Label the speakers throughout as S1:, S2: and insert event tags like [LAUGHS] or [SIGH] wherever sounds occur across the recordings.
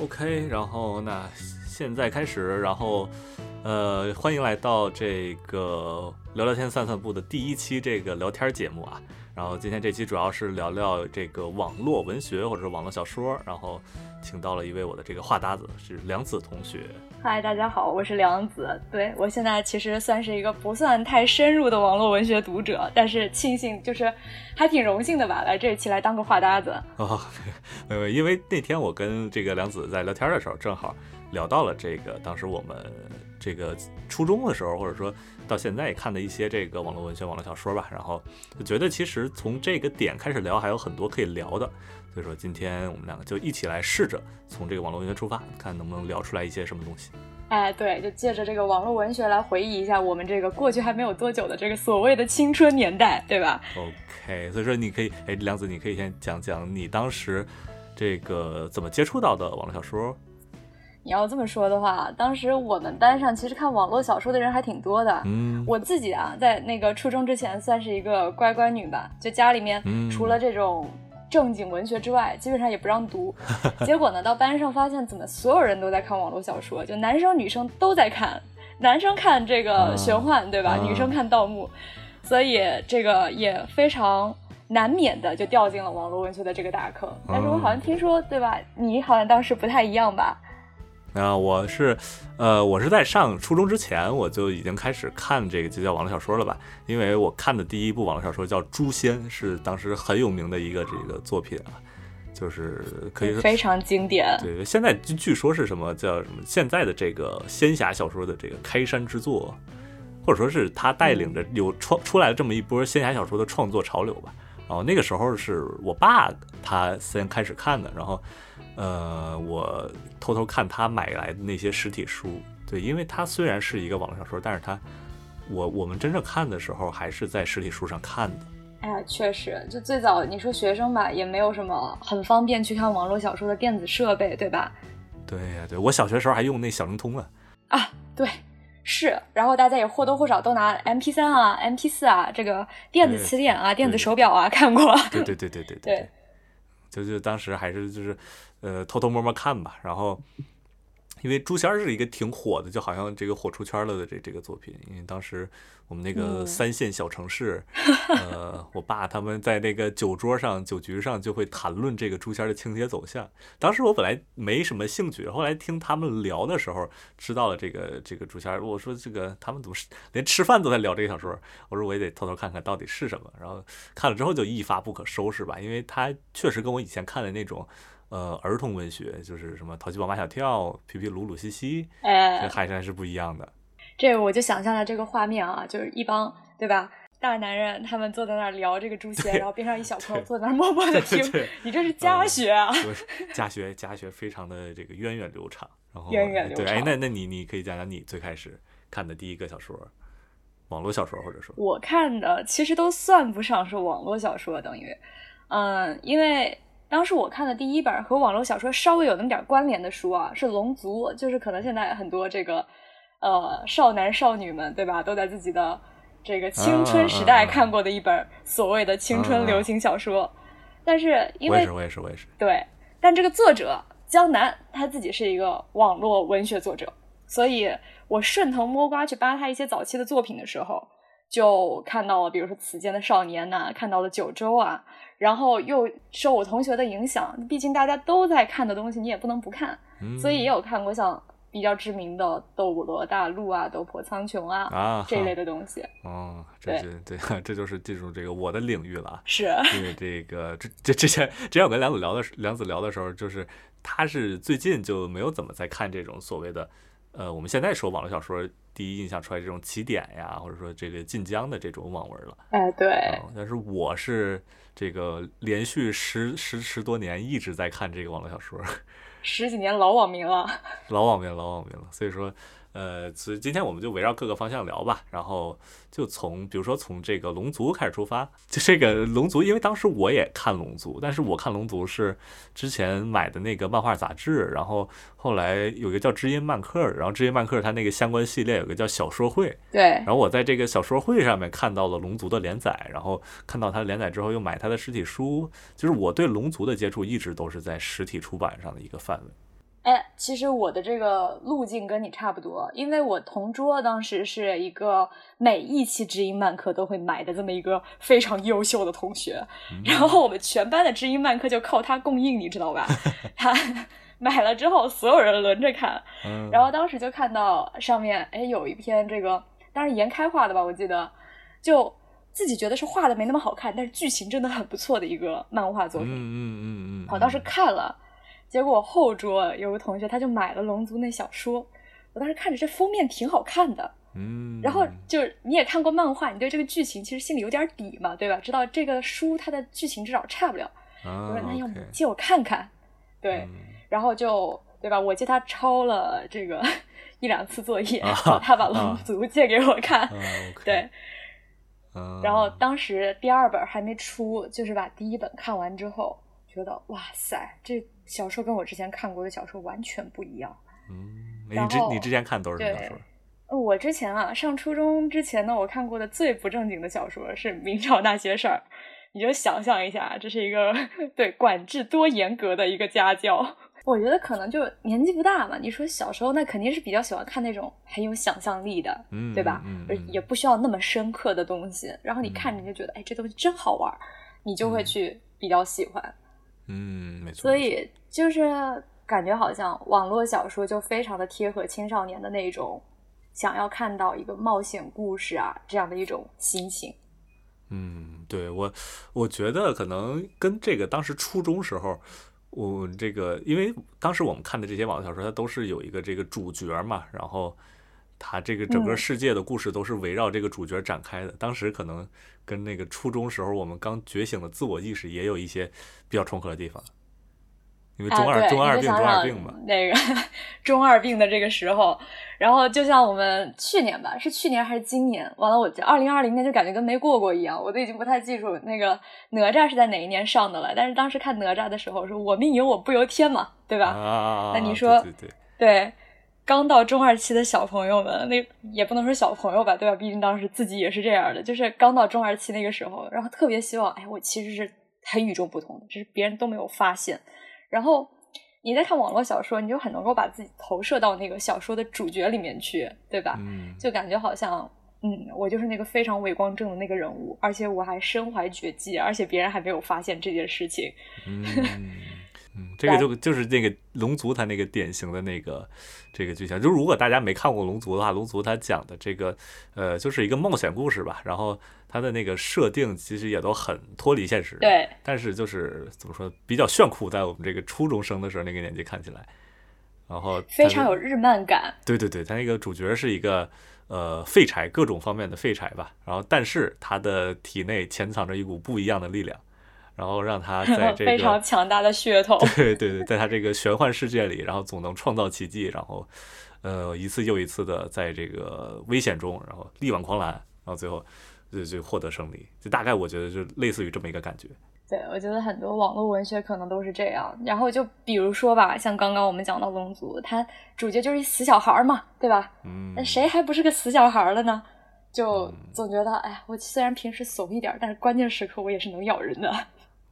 S1: OK，然后那现在开始，然后呃，欢迎来到这个聊聊天散散步的第一期这个聊天节目啊。然后今天这期主要是聊聊这个网络文学或者是网络小说，然后请到了一位我的这个话搭子，是梁子同学。
S2: 嗨，大家好，我是梁子。对我现在其实算是一个不算太深入的网络文学读者，但是庆幸就是还挺荣幸的吧，来这一期来当个话搭子。
S1: 哦，没有，因为那天我跟这个梁子在聊天的时候，正好聊到了这个当时我们这个初中的时候，或者说。到现在也看的一些这个网络文学、网络小说吧，然后就觉得其实从这个点开始聊，还有很多可以聊的。所以说今天我们两个就一起来试着从这个网络文学出发，看能不能聊出来一些什么东西。
S2: 哎，对，就借着这个网络文学来回忆一下我们这个过去还没有多久的这个所谓的青春年代，对吧
S1: ？OK，所以说你可以，哎，梁子，你可以先讲讲你当时这个怎么接触到的网络小说。
S2: 你要这么说的话，当时我们班上其实看网络小说的人还挺多的。嗯，我自己啊，在那个初中之前算是一个乖乖女吧，就家里面除了这种正经文学之外，基本上也不让读。[LAUGHS] 结果呢，到班上发现怎么所有人都在看网络小说，就男生女生都在看，男生看这个玄幻，对吧？女生看盗墓，所以这个也非常难免的就掉进了网络文学的这个大坑。但是我好像听说，对吧？你好像当时不太一样吧？
S1: 啊，我是，呃，我是在上初中之前，我就已经开始看这个就叫网络小说了吧？因为我看的第一部网络小说叫《诛仙》，是当时很有名的一个这个作品啊，就是可以说
S2: 非常经典。
S1: 对，现在据说是什么叫什么？现在的这个仙侠小说的这个开山之作，或者说是他带领着有创出来了这么一波仙侠小说的创作潮流吧。然后那个时候是我爸他先开始看的，然后。呃，我偷偷看他买来的那些实体书，对，因为它虽然是一个网络小说，但是它，我我们真正看的时候还是在实体书上看的。
S2: 哎呀，确实，就最早你说学生吧，也没有什么很方便去看网络小说的电子设备，对吧？
S1: 对呀，对我小学时候还用那小灵通呢。
S2: 啊，对，是，然后大家也或多或少都拿 M P 三啊、M P 四啊，这个电子词典啊、电子手表啊看过。
S1: 对对对对对对，就就当时还是就是。呃，偷偷摸摸看吧，然后，因为《诛仙》是一个挺火的，就好像这个火出圈了的这这个作品，因为当时。我们那个三线小城市，呃，我爸他们在那个酒桌上、酒局上就会谈论这个诛仙的情节走向。当时我本来没什么兴趣，后来听他们聊的时候，知道了这个这个诛仙。我说这个他们怎么连吃饭都在聊这个小说？我说我也得偷偷看看到底是什么。然后看了之后就一发不可收拾吧，因为它确实跟我以前看的那种呃儿童文学，就是什么淘气包马小跳、皮皮鲁鲁西西，这还是还是不一样的。
S2: 这我就想象了这个画面啊，就是一帮对吧大男人，他们坐在那儿聊这个诛仙，然后边上一小朋友坐在那儿默默的听。你这是家学啊？
S1: 家学家学非常的这个源远流长。然后
S2: 源远流长。对，
S1: 哎，那那你你可以讲讲你最开始看的第一个小说，网络小说或者说。
S2: 我看的其实都算不上是网络小说，等于，嗯，因为当时我看的第一本和网络小说稍微有那么点关联的书啊，是《龙族》，就是可能现在很多这个。呃，少男少女们，对吧？都在自己的这个青春时代看过的一本所谓的青春流行小说，但是因为
S1: 我也是，我也是，我也是。
S2: 对，但这个作者江南他自己是一个网络文学作者，所以我顺藤摸瓜去扒他一些早期的作品的时候，就看到了，比如说《此间的少年》呐，看到了《九州》啊，然后又受我同学的影响，毕竟大家都在看的东西，你也不能不看，所以也有看过像。比较知名的《斗罗大陆》啊，《斗破苍穹》啊
S1: 啊
S2: 这一类的东西。
S1: 哦，[LAUGHS] 这就对，[LAUGHS] 这就是进入这个我的领域了。
S2: 是，
S1: 因为这个这这之前之前我跟梁子聊的梁子聊的时候，就是他是最近就没有怎么在看这种所谓的呃，我们现在说网络小说第一印象出来这种起点呀，或者说这个晋江的这种网文了。
S2: 哎，对。
S1: 但是我是这个连续十十十多年一直在看这个网络小说。[LAUGHS]
S2: 十几年老网民了，[LAUGHS]
S1: 老网民，老网民了，所以说。呃，所以今天我们就围绕各个方向聊吧，然后就从比如说从这个龙族开始出发，就这个龙族，因为当时我也看龙族，但是我看龙族是之前买的那个漫画杂志，然后后来有一个叫知音漫客，然后知音漫客它那个相关系列有个叫小说会，
S2: 对，
S1: 然后我在这个小说会上面看到了龙族的连载，然后看到它连载之后又买它的实体书，就是我对龙族的接触一直都是在实体出版上的一个范围。
S2: 哎，其实我的这个路径跟你差不多，因为我同桌当时是一个每一期知音漫客都会买的这么一个非常优秀的同学，[LAUGHS] 然后我们全班的知音漫客就靠他供应，你知道吧？[LAUGHS] 他 [LAUGHS] 买了之后，所有人轮着看，然后当时就看到上面，哎，有一篇这个，当然严开画的吧，我记得，就自己觉得是画的没那么好看，但是剧情真的很不错的一个漫画作品，嗯
S1: 嗯嗯嗯，
S2: 我当时看了。结果后桌有个同学，他就买了《龙族》那小说。我当时看着这封面挺好看的，
S1: 嗯，
S2: 然后就是你也看过漫画，你对这个剧情其实心里有点底嘛，对吧？知道这个书它的剧情至少差不了。我说那要不借我看看？对，然后就对吧？我借他抄了这个 [LAUGHS] 一两次作业，然后他把《龙族》借给我看，对。然后当时第二本还没出，就是把第一本看完之后，觉得哇塞，这。小说跟我之前看过的小说完全不一样。
S1: 嗯，你之你之前看都是什么小说？
S2: 我之前啊，上初中之前呢，我看过的最不正经的小说是《明朝那些事儿》。你就想象一下，这是一个 [LAUGHS] 对管制多严格的一个家教。我觉得可能就年纪不大嘛。你说小时候那肯定是比较喜欢看那种很有想象力的，嗯对吧？也不需要那么深刻的东西。然后你看着就觉得，哎，这东西真好玩，你就会去比较喜欢。
S1: 嗯，没错。
S2: 所以就是感觉好像网络小说就非常的贴合青少年的那种想要看到一个冒险故事啊这样的一种心情。
S1: 嗯，对我我觉得可能跟这个当时初中时候，我这个因为当时我们看的这些网络小说，它都是有一个这个主角嘛，然后它这个整个世界的故事都是围绕这个主角展开的。当时可能。跟那个初中时候我们刚觉醒的自我意识也有一些比较重合的地方，因为中二中二病中二病嘛，
S2: 那个 [LAUGHS] 中二病的这个时候，然后就像我们去年吧，是去年还是今年？完了，我二零二零年就感觉跟没过过一样，我都已经不太记住那个哪吒是在哪一年上的了。但是当时看哪吒的时候，说我命由我不由天嘛，对吧？那你说
S1: 对对
S2: 对。刚到中二期的小朋友们，那也不能说小朋友吧，对吧？毕竟当时自己也是这样的，就是刚到中二期那个时候，然后特别希望，哎，我其实是很与众不同的，只是别人都没有发现。然后你在看网络小说，你就很能够把自己投射到那个小说的主角里面去，对吧？
S1: 嗯，
S2: 就感觉好像，嗯，我就是那个非常伟光正的那个人物，而且我还身怀绝技，而且别人还没有发现这件事情。
S1: 嗯。[LAUGHS] 嗯，这个就就是那个龙族，它那个典型的那个这个剧情。就如果大家没看过龙族的话，龙族它讲的这个呃，就是一个冒险故事吧。然后它的那个设定其实也都很脱离现实，
S2: 对。
S1: 但是就是怎么说，比较炫酷，在我们这个初中生的时候那个年纪看起来，然后
S2: 非常有日漫感。
S1: 对对对，它那个主角是一个呃废柴，各种方面的废柴吧。然后但是他的体内潜藏着一股不一样的力量。然后让他在 [LAUGHS] 这个
S2: 非常强大的血统，
S1: 对对对，在他这个玄幻世界里，然后总能创造奇迹，然后，呃，一次又一次的在这个危险中，然后力挽狂澜，然后最后就就获得胜利。就大概我觉得就类似于这么一个感觉。
S2: 对，我觉得很多网络文学可能都是这样。然后就比如说吧，像刚刚我们讲到龙族，他主角就是一死小孩嘛，对吧？
S1: 嗯。
S2: 那谁还不是个死小孩了呢？就总觉得，哎呀，我虽然平时怂一点，但是关键时刻我也是能咬人的。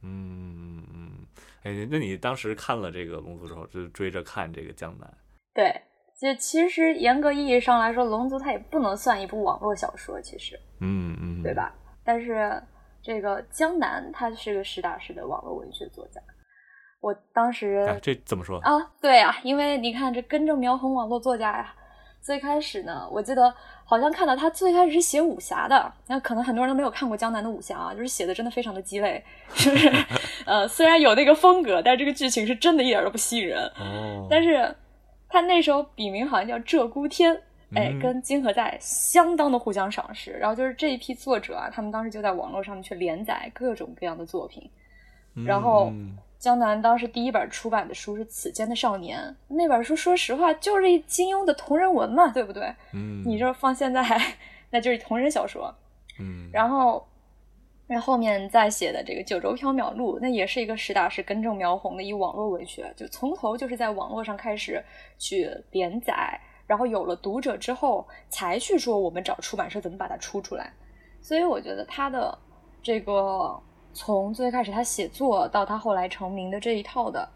S1: 嗯嗯嗯，哎，那你当时看了这个《龙族》之后，就追着看这个《江南》？
S2: 对，就其实严格意义上来说，《龙族》它也不能算一部网络小说，其实，
S1: 嗯嗯，
S2: 对吧？但是这个江南他是个实打实的网络文学作家。我当时
S1: 这怎么说
S2: 啊？对呀，因为你看这根正苗红网络作家呀。最开始呢，我记得好像看到他最开始是写武侠的，那可能很多人都没有看过江南的武侠啊，就是写的真的非常的鸡肋，是不是？[LAUGHS] 呃，虽然有那个风格，但是这个剧情是真的一点都不吸引人。
S1: 哦。
S2: 但是他那时候笔名好像叫鹧鸪天，哎，跟金河在相当的互相赏识。然后就是这一批作者啊，他们当时就在网络上面去连载各种各样的作品，然后。江南当时第一本出版的书是《此间的少年》，那本书说实话就是一金庸的同人文嘛，对不对？
S1: 嗯，
S2: 你这放现在，那就是同人小说。
S1: 嗯，
S2: 然后那后面再写的这个《九州缥缈录》，那也是一个实打实根正苗红的一网络文学，就从头就是在网络上开始去连载，然后有了读者之后，才去说我们找出版社怎么把它出出来。所以我觉得他的这个。从最开始他写作到他后来成名的这一套的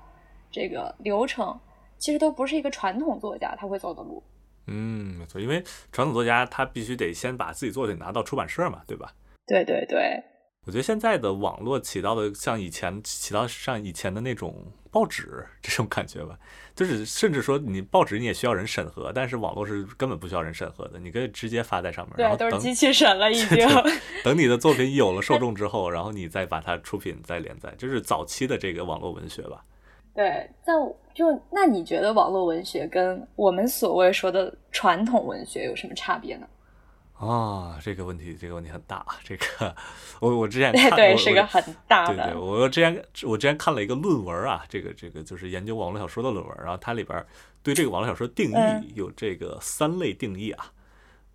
S2: 这个流程，其实都不是一个传统作家他会走的路。
S1: 嗯，没错，因为传统作家他必须得先把自己作品拿到出版社嘛，对吧？
S2: 对对对。
S1: 我觉得现在的网络起到的像以前起到像以前的那种报纸这种感觉吧，就是甚至说你报纸你也需要人审核，但是网络是根本不需要人审核的，你可以直接发在上面，然后
S2: 都是机器审了已 [LAUGHS] 经。
S1: 等你的作品有了受众之后，然后你再把它出品再连载，就是早期的这个网络文学吧。
S2: 对，在就那你觉得网络文学跟我们所谓说的传统文学有什么差别呢？
S1: 啊，这个问题，这个问题很大。这个，我我之前 [LAUGHS]
S2: 看，对，是个很大
S1: 的。对对，我之前我之前看了一个论文啊，这个这个就是研究网络小说的论文，然后它里边对这个网络小说定义有这个三类定义啊。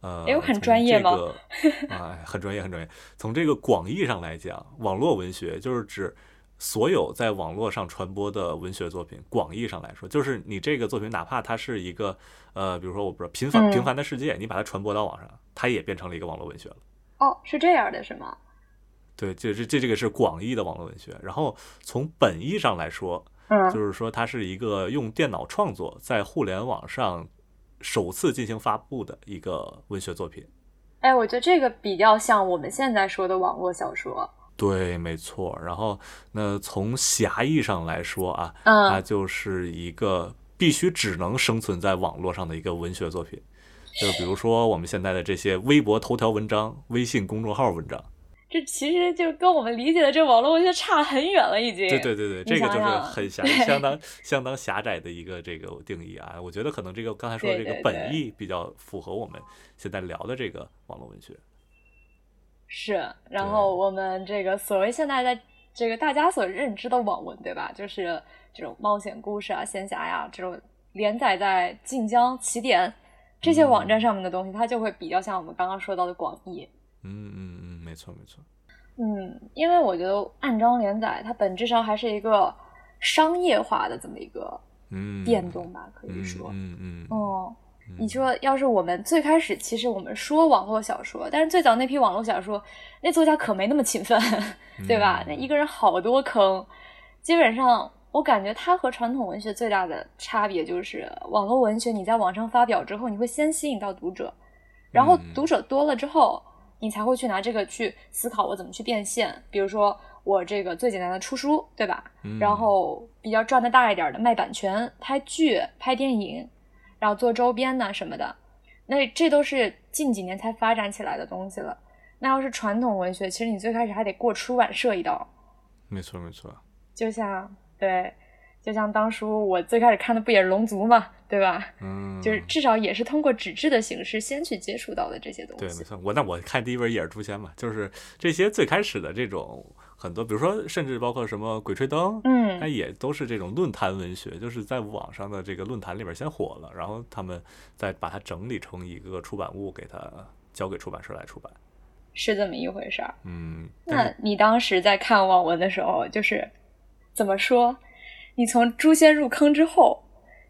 S1: 呃，哎，
S2: 很专业吗？
S1: 啊，很专业，很专业。从这个广义上来讲，网络文学就是指。所有在网络上传播的文学作品，广义上来说，就是你这个作品，哪怕它是一个，呃，比如说我不知道平凡平凡的世界，你把它传播到网上，它也变成了一个网络文学了。
S2: 哦，是这样的，是吗？
S1: 对，这这这这个是广义的网络文学。然后从本意上来说，嗯，就是说它是一个用电脑创作，在互联网上首次进行发布的一个文学作品。
S2: 哎，我觉得这个比较像我们现在说的网络小说。
S1: 对，没错。然后，那从狭义上来说啊，它就是一个必须只能生存在网络上的一个文学作品。就比如说我们现在的这些微博头条文章、微信公众号文章，
S2: 这其实就跟我们理解的这网络文学差很远了，已经。
S1: 对对对对，这个就是很狭，相当相当狭窄的一个这个定义啊。我觉得可能这个刚才说的这个本意比较符合我们现在聊的这个网络文学。
S2: 是，然后我们这个所谓现在在这个大家所认知的网文，对吧？就是这种冒险故事啊、仙侠呀这种连载在晋江、起点这些网站上面的东西，它就会比较像我们刚刚说到的广义。
S1: 嗯嗯嗯，没错没错。
S2: 嗯，因为我觉得暗章连载它本质上还是一个商业化的这么一个变动吧，可以说。
S1: 嗯嗯。
S2: 哦。你说，要是我们最开始，其实我们说网络小说，但是最早那批网络小说，那作家可没那么勤奋，[LAUGHS] 对吧？那一个人好多坑，基本上我感觉它和传统文学最大的差别就是，网络文学你在网上发表之后，你会先吸引到读者，然后读者多了之后，你才会去拿这个去思考我怎么去变现。比如说我这个最简单的出书，对吧？然后比较赚的大一点的卖版权、拍剧、拍电影。然后做周边呢什么的，那这都是近几年才发展起来的东西了。那要是传统文学，其实你最开始还得过出版社一道。
S1: 没错没错。
S2: 就像对，就像当初我最开始看的不也是《龙族》嘛，对吧？
S1: 嗯。
S2: 就是至少也是通过纸质的形式先去接触到的这些东
S1: 西。对，没错。我那我看第一本也是《诛仙》嘛，就是这些最开始的这种。很多，比如说，甚至包括什么《鬼吹灯》，
S2: 嗯，
S1: 它也都是这种论坛文学，就是在网上的这个论坛里边先火了，然后他们再把它整理成一个出版物，给它交给出版社来出版，
S2: 是这么一回事儿。
S1: 嗯，
S2: 那你当时在看网文的时候，就是怎么说？你从《诛仙》入坑之后，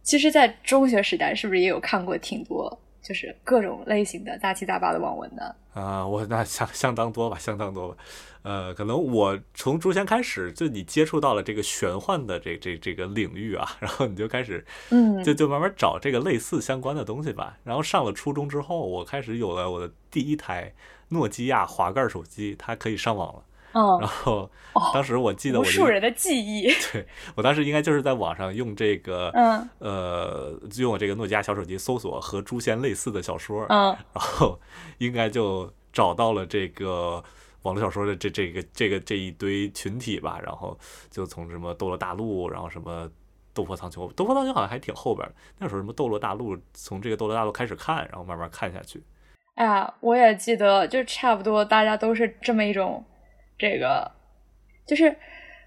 S2: 其实，在中学时代是不是也有看过挺多，就是各种类型的杂七杂八的网文的？
S1: 啊，我那相相当多吧，相当多吧。呃，可能我从诛仙开始，就你接触到了这个玄幻的这这这个领域啊，[LAUGHS] 然后你就开始，
S2: 嗯，
S1: 就就慢慢找这个类似相关的东西吧。然后上了初中之后，我开始有了我的第一台诺基亚滑盖手机，它可以上网了。
S2: 嗯，
S1: 然后当时我记得无
S2: 数人的记忆，[LAUGHS]
S1: 对我当时应该就是在网上用这个，
S2: 嗯，
S1: 呃，用我这个诺基亚小手机搜索和诛仙类似的小说，
S2: 嗯，
S1: 然后应该就找到了这个。网络小说的这这个这个这一堆群体吧，然后就从什么《斗罗大陆》，然后什么《斗破苍穹》，《斗破苍穹》好像还挺后边的。那时候什么《斗罗大陆》，从这个《斗罗大陆》开始看，然后慢慢看下去。
S2: 哎呀，我也记得，就差不多大家都是这么一种，这个就是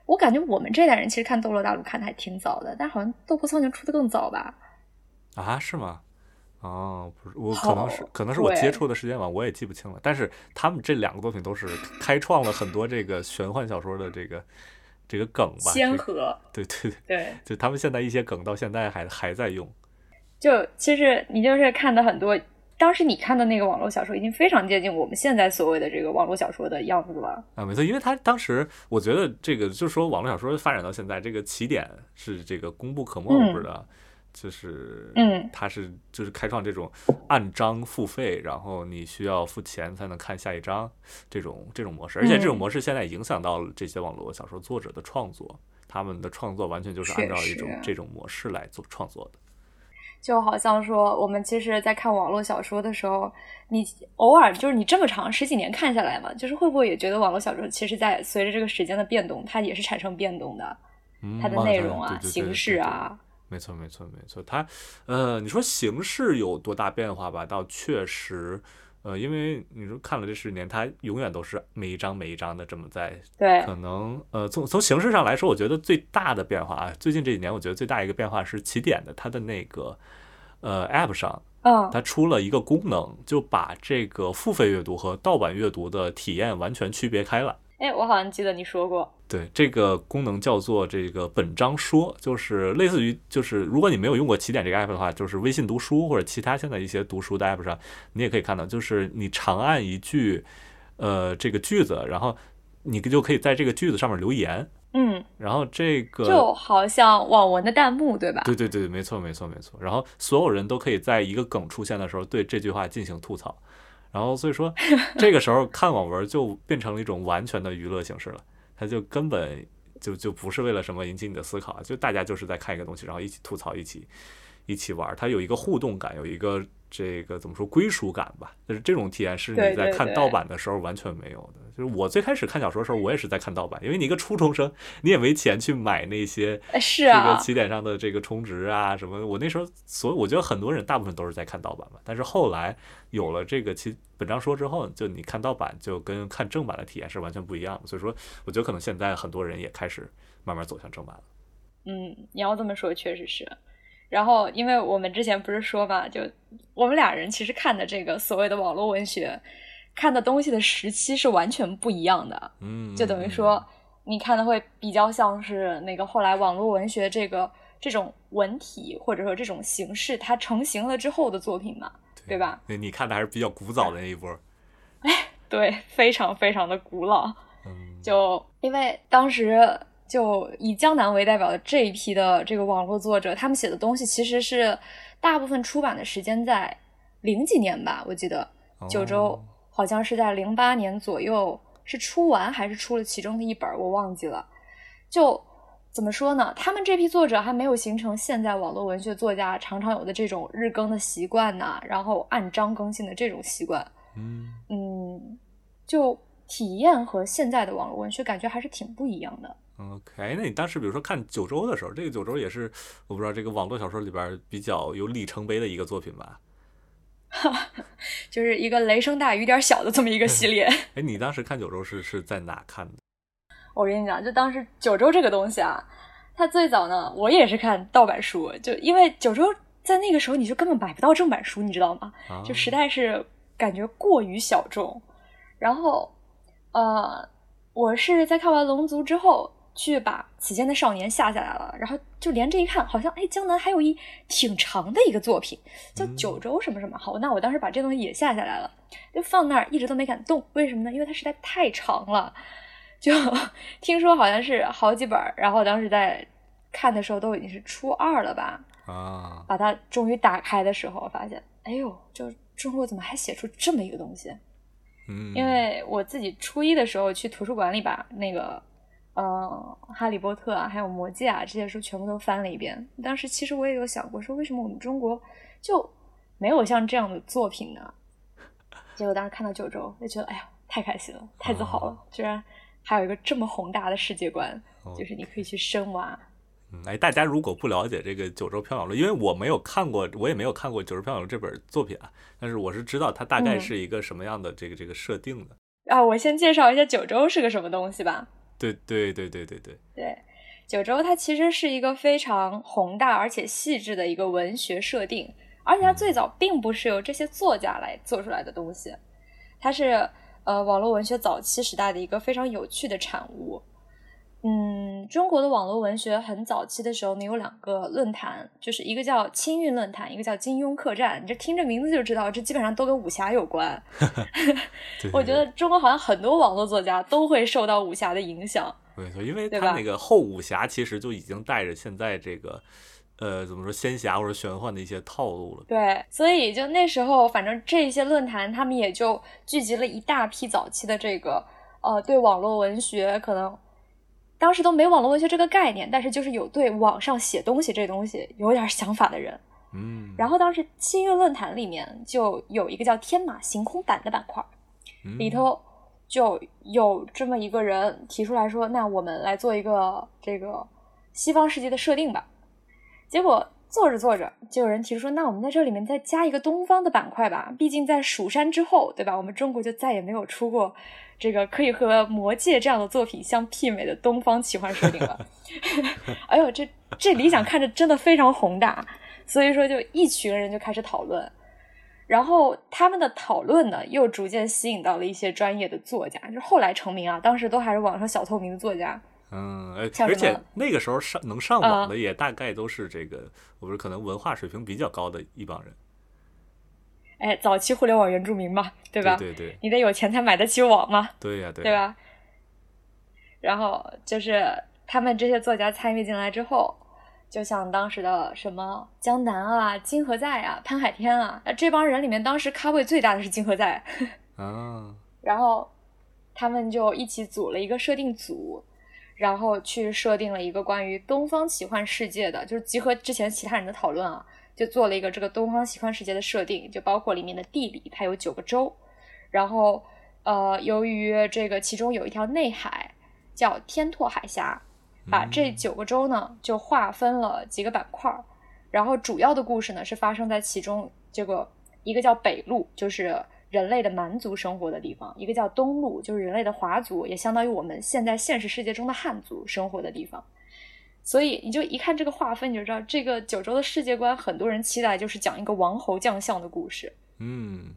S2: 我感觉我们这代人其实看《斗罗大陆》看的还挺早的，但好像《斗破苍穹》出的更早吧？
S1: 啊，是吗？哦，不是，我可能是可能是我接触的时间晚，我也记不清了。但是他们这两个作品都是开创了很多这个玄幻小说的这个这个梗吧，
S2: 先河。
S1: 对对
S2: 对，
S1: 就他们现在一些梗到现在还还在用。
S2: 就其实你就是看的很多，当时你看的那个网络小说已经非常接近我们现在所谓的这个网络小说的样子了。
S1: 啊，没错，因为他当时我觉得这个就是说网络小说发展到现在，这个起点是这个功不可没，我不知道。就是
S2: 嗯，
S1: 他是就是开创这种按章付费，然后你需要付钱才能看下一章这种这种模式，而且这种模式现在影响到了这些网络小说作者的创作，他们的创作完全就是按照一种这种模式来做创作的。
S2: 就好像说，我们其实，在看网络小说的时候，你偶尔就是你这么长十几年看下来嘛，就是会不会也觉得网络小说其实，在随着这个时间的变动，它也是产生变动的，它的内容
S1: 啊、
S2: 形式啊。
S1: 没错，没错，没错。它，呃，你说形式有多大变化吧？倒确实，呃，因为你说看了这十年，它永远都是每一章每一章的这么在。
S2: 对。
S1: 可能，呃，从从形式上来说，我觉得最大的变化啊，最近这几年，我觉得最大一个变化是起点的它的那个。呃，App 上，
S2: 嗯，
S1: 它出了一个功能，就把这个付费阅读和盗版阅读的体验完全区别开了。
S2: 哎，我好像记得你说过。
S1: 对，这个功能叫做这个本章说，就是类似于，就是如果你没有用过起点这个 App 的话，就是微信读书或者其他现在一些读书的 App 上，你也可以看到，就是你长按一句，呃，这个句子，然后你就可以在这个句子上面留言。
S2: 嗯，
S1: 然后这个
S2: 就好像网文的弹幕，对吧？
S1: 对对对，没错没错没错。然后所有人都可以在一个梗出现的时候对这句话进行吐槽，然后所以说这个时候看网文就变成了一种完全的娱乐形式了，它就根本就就不是为了什么引起你的思考，就大家就是在看一个东西，然后一起吐槽，一起一起玩，它有一个互动感，有一个。这个怎么说归属感吧？就是这种体验是你在看盗版的时候完全没有的。就是我最开始看小说的时候，我也是在看盗版，因为你一个初中生，你也没钱去买那些
S2: 是啊
S1: 这个起点上的这个充值啊什么。我那时候，所以我觉得很多人大部分都是在看盗版嘛。但是后来有了这个其本章说之后，就你看盗版就跟看正版的体验是完全不一样的。所以说，我觉得可能现在很多人也开始慢慢走向正版了。
S2: 嗯，你要这么说，确实是。然后，因为我们之前不是说嘛，就我们俩人其实看的这个所谓的网络文学，看的东西的时期是完全不一样的。
S1: 嗯，
S2: 就等于说，你看的会比较像是那个后来网络文学这个这种文体或者说这种形式它成型了之后的作品嘛，对吧？
S1: 对，你看的还是比较古早的那一波。
S2: 哎，[LAUGHS] 对，非常非常的古老。
S1: 嗯，
S2: 就因为当时。就以江南为代表的这一批的这个网络作者，他们写的东西其实是大部分出版的时间在零几年吧，我记得九州好像是在零八年左右是出完还是出了其中的一本，我忘记了。就怎么说呢？他们这批作者还没有形成现在网络文学作家常常有的这种日更的习惯呐，然后按章更新的这种习惯。
S1: 嗯
S2: 嗯，就体验和现在的网络文学感觉还是挺不一样的。
S1: OK，那你当时比如说看九州的时候，这个九州也是我不知道这个网络小说里边比较有里程碑的一个作品吧？[LAUGHS]
S2: 就是一个雷声大雨点小的这么一个系列。[LAUGHS]
S1: 哎，你当时看九州是是在哪看的？[LAUGHS]
S2: 我跟你讲，就当时九州这个东西啊，它最早呢，我也是看盗版书，就因为九州在那个时候你就根本买不到正版书，你知道吗？就实在是感觉过于小众。然后，呃，我是在看完《龙族》之后。去把《此间的少年》下下来了，然后就连着一看，好像哎，江南还有一挺长的一个作品叫《九州》什么什么。好，那我当时把这东西也下下来了，就放那儿，一直都没敢动。为什么呢？因为它实在太长了，就 [LAUGHS] 听说好像是好几本。然后当时在看的时候都已经是初二了吧？
S1: 啊，
S2: 把它终于打开的时候，发现，哎呦，就中国怎么还写出这么一个东西？
S1: 嗯，
S2: 因为我自己初一的时候去图书馆里把那个。呃，哈利波特啊，还有魔戒啊，这些书全部都翻了一遍。当时其实我也有想过，说为什么我们中国就没有像这样的作品呢？[LAUGHS] 结果当时看到九州，就觉得哎呀，太开心了，太自豪了，居然还有一个这么宏大的世界观，就是你可以去深挖。
S1: 嗯，哎，大家如果不了解这个《九州缥缈录》，因为我没有看过，我也没有看过《九州缥缈录》这本作品啊，但是我是知道它大概是一个什么样的这个这个设定的。
S2: 啊，我先介绍一下九州是个什么东西吧。
S1: 对对对对对对。
S2: 对，九州它其实是一个非常宏大而且细致的一个文学设定，而且它最早并不是由这些作家来做出来的东西，它是呃网络文学早期时代的一个非常有趣的产物。嗯，中国的网络文学很早期的时候呢，有两个论坛，就是一个叫青运论坛，一个叫金庸客栈。你这听着名字就知道，这基本上都跟武侠有关。[LAUGHS] 我觉得中国好像很多网络作家都会受到武侠的影响。
S1: 没错，因为他那个后武侠其实就已经带着现在这个呃，怎么说仙侠或者玄幻的一些套路了。
S2: 对，所以就那时候，反正这些论坛他们也就聚集了一大批早期的这个呃，对网络文学可能当时都没网络文学这个概念，但是就是有对网上写东西这东西有点想法的人。
S1: 嗯，
S2: 然后当时新月论坛里面就有一个叫“天马行空版”的板块，里头就有这么一个人提出来说：“那我们来做一个这个西方世界的设定吧。”结果做着做着，就有人提出说：“那我们在这里面再加一个东方的板块吧，毕竟在蜀山之后，对吧？我们中国就再也没有出过这个可以和魔界这样的作品相媲美的东方奇幻设定了。[LAUGHS] ”哎呦，这这理想看着真的非常宏大。所以说，就一群人就开始讨论，然后他们的讨论呢，又逐渐吸引到了一些专业的作家，就后来成名啊。当时都还是网上小透明的作家，
S1: 嗯，而且那个时候上能上网的也大概都是这个，我们可能文化水平比较高的一帮人。
S2: 哎，早期互联网原住民嘛，对吧？
S1: 对对，
S2: 你得有钱才买得起网嘛。
S1: 对呀，对，
S2: 对吧？然后就是他们这些作家参与进来之后。就像当时的什么江南啊、金河在啊、潘海天啊，这帮人里面，当时咖位最大的是金河在 [LAUGHS]
S1: 啊。
S2: 然后他们就一起组了一个设定组，然后去设定了一个关于东方奇幻世界的，就是集合之前其他人的讨论啊，就做了一个这个东方奇幻世界的设定，就包括里面的地理，它有九个州，然后呃，由于这个其中有一条内海叫天拓海峡。把这九个州呢，就划分了几个板块儿，然后主要的故事呢是发生在其中这个一个叫北路，就是人类的蛮族生活的地方；一个叫东路，就是人类的华族，也相当于我们现在现实世界中的汉族生活的地方。所以你就一看这个划分，你就知道这个九州的世界观，很多人期待就是讲一个王侯将相的故事。
S1: 嗯，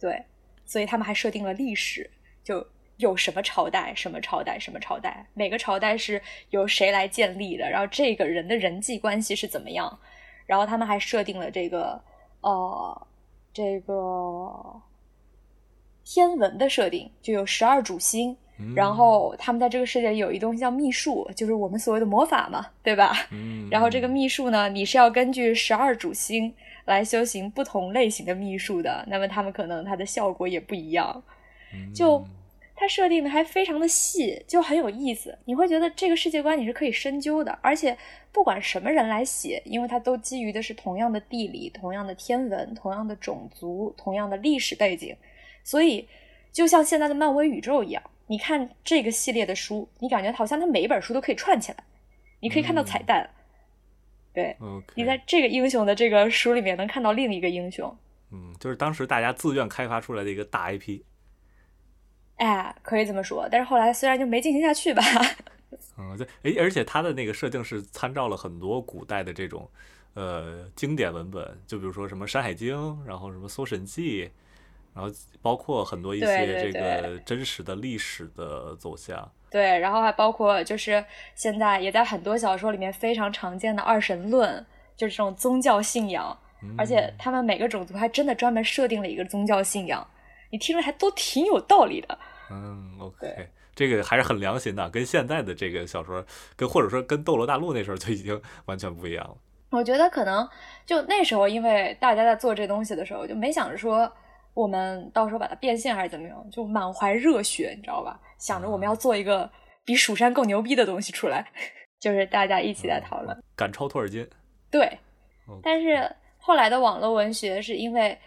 S2: 对，所以他们还设定了历史，就。有什么朝代，什么朝代，什么朝代？每个朝代是由谁来建立的？然后这个人的人际关系是怎么样？然后他们还设定了这个呃，这个天文的设定，就有十二主星。然后他们在这个世界里有一东西叫秘术，就是我们所谓的魔法嘛，对吧？然后这个秘术呢，你是要根据十二主星来修行不同类型的秘术的。那么他们可能它的效果也不一样，就。它设定的还非常的细，就很有意思。你会觉得这个世界观你是可以深究的，而且不管什么人来写，因为它都基于的是同样的地理、同样的天文、同样的种族、同样的历史背景，所以就像现在的漫威宇宙一样，你看这个系列的书，你感觉好像它每一本书都可以串起来，你可以看到彩蛋。对，你在这个英雄的这个书里面能看到另一个英雄。
S1: 嗯，就是当时大家自愿开发出来的一个大 IP。
S2: 哎，可以这么说，但是后来虽然就没进行下去吧。[LAUGHS]
S1: 嗯，对，哎，而且它的那个设定是参照了很多古代的这种呃经典文本，就比如说什么《山海经》，然后什么《搜神记》，然后包括很多一些这个真实的历史的走向。
S2: 对，然后还包括就是现在也在很多小说里面非常常见的二神论，就是这种宗教信仰，而且他们每个种族还真的专门设定了一个宗教信仰。你听着还都挺有道理的，
S1: 嗯，OK，这个还是很良心的，跟现在的这个小说，跟或者说跟《斗罗大陆》那时候就已经完全不一样了。
S2: 我觉得可能就那时候，因为大家在做这东西的时候，就没想着说我们到时候把它变现还是怎么样，就满怀热血，你知道吧？想着我们要做一个比蜀山更牛逼的东西出来，[LAUGHS] 就是大家一起在讨论，
S1: 赶超托尔金。
S2: 对，但是后来的网络文学是因为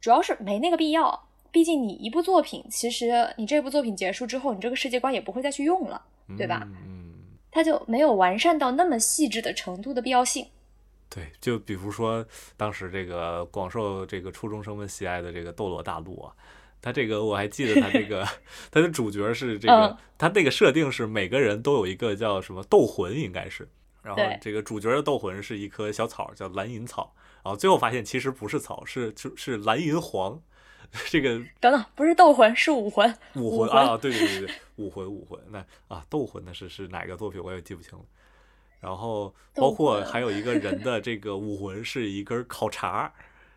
S2: 主要是没那个必要。毕竟你一部作品，其实你这部作品结束之后，你这个世界观也不会再去用了，对吧？
S1: 嗯，
S2: 它就没有完善到那么细致的程度的必要性。
S1: 对，就比如说当时这个广受这个初中生们喜爱的这个《斗罗大陆》啊，它这个我还记得，它这个 [LAUGHS] 它的主角是这个，它那个设定是每个人都有一个叫什么斗魂，应该是，然后这个主角的斗魂是一棵小草，叫蓝银草，然后最后发现其实不是草，是就是蓝银黄。[LAUGHS] 这个 [LAUGHS]
S2: 等等，不是斗魂，是武魂。
S1: 武魂啊，对对对对，武魂武魂。那啊，斗魂那是是哪个作品，我也记不清了。然后包括还有一个人的这个武魂是一根烤肠，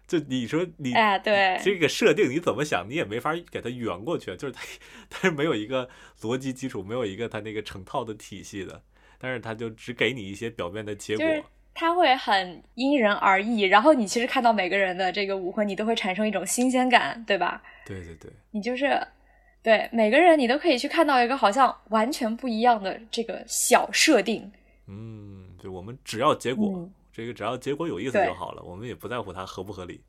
S1: 就你说你
S2: 哎，对
S1: 这个设定你怎么想，你也没法给它圆过去，就是它 [LAUGHS] 它是没有一个逻辑基础，没有一个它那个成套的体系的，但是它就只给你一些表面的结果。
S2: 它会很因人而异。然后你其实看到每个人的这个武魂，你都会产生一种新鲜感，对吧？
S1: 对对对，
S2: 你就是对每个人，你都可以去看到一个好像完全不一样的这个小设定。
S1: 嗯，就我们只要结果，这个只要结果有意思就好了，我们也不在乎它合不合理。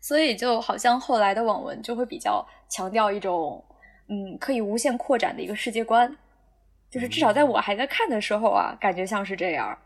S2: 所以就好像后来的网文就会比较强调一种，嗯，可以无限扩展的一个世界观，就是至少在我还在看的时候啊，感觉像是这样。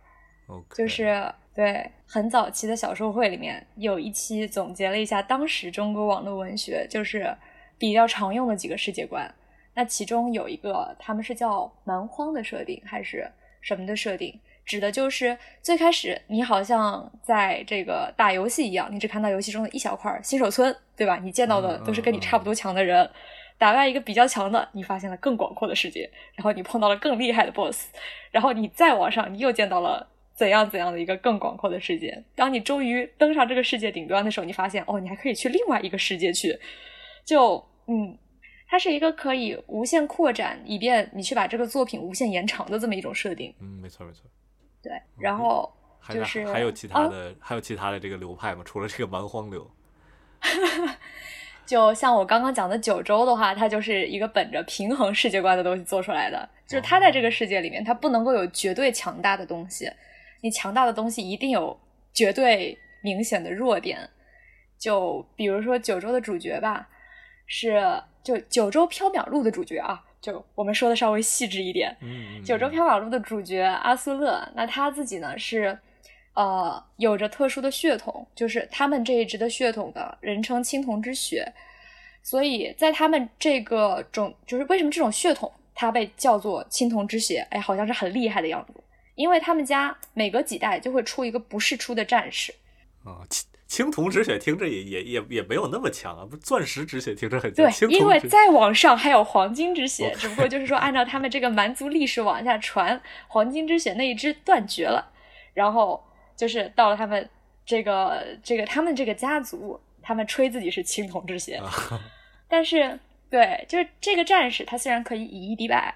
S2: 就是对很早期的小说会里面有一期总结了一下当时中国网络文学就是比较常用的几个世界观，那其中有一个他们是叫蛮荒的设定还是什么的设定？指的就是最开始你好像在这个打游戏一样，你只看到游戏中的一小块新手村，对吧？你见到的都是跟你差不多强的人，打败一个比较强的，你发现了更广阔的世界，然后你碰到了更厉害的 BOSS，然后你再往上，你又见到了怎样怎样的一个更广阔的世界。当你终于登上这个世界顶端的时候，你发现哦，你还可以去另外一个世界去，就嗯，它是一个可以无限扩展，以便你去把这个作品无限延长的这么一种设定。
S1: 嗯，没错没错。
S2: 对，然后就是
S1: 还有其他的，还有其他的这个流派吗？除了这个蛮荒流，[LAUGHS]
S2: 就像我刚刚讲的九州的话，它就是一个本着平衡世界观的东西做出来的。就是它在这个世界里面，它不能够有绝对强大的东西，你强大的东西一定有绝对明显的弱点。就比如说九州的主角吧，是就九州缥缈录的主角啊。就我们说的稍微细致一点，
S1: 嗯，
S2: 九州缥缈录的主角阿苏勒，那他自己呢是，呃，有着特殊的血统，就是他们这一支的血统的人称青铜之血，所以在他们这个种，就是为什么这种血统它被叫做青铜之血？哎，好像是很厉害的样子，因为他们家每隔几代就会出一个不世出的战士，
S1: 啊。青铜之血听着也也也也没有那么强啊，不钻石之血听着很强。
S2: 对，因为再往上还有黄金之血，只不过就是说按照他们这个蛮族历史往下传，黄金之血那一支断绝了，然后就是到了他们这个这个他们这个家族，他们吹自己是青铜之血，但是对，就是这个战士他虽然可以以一敌百。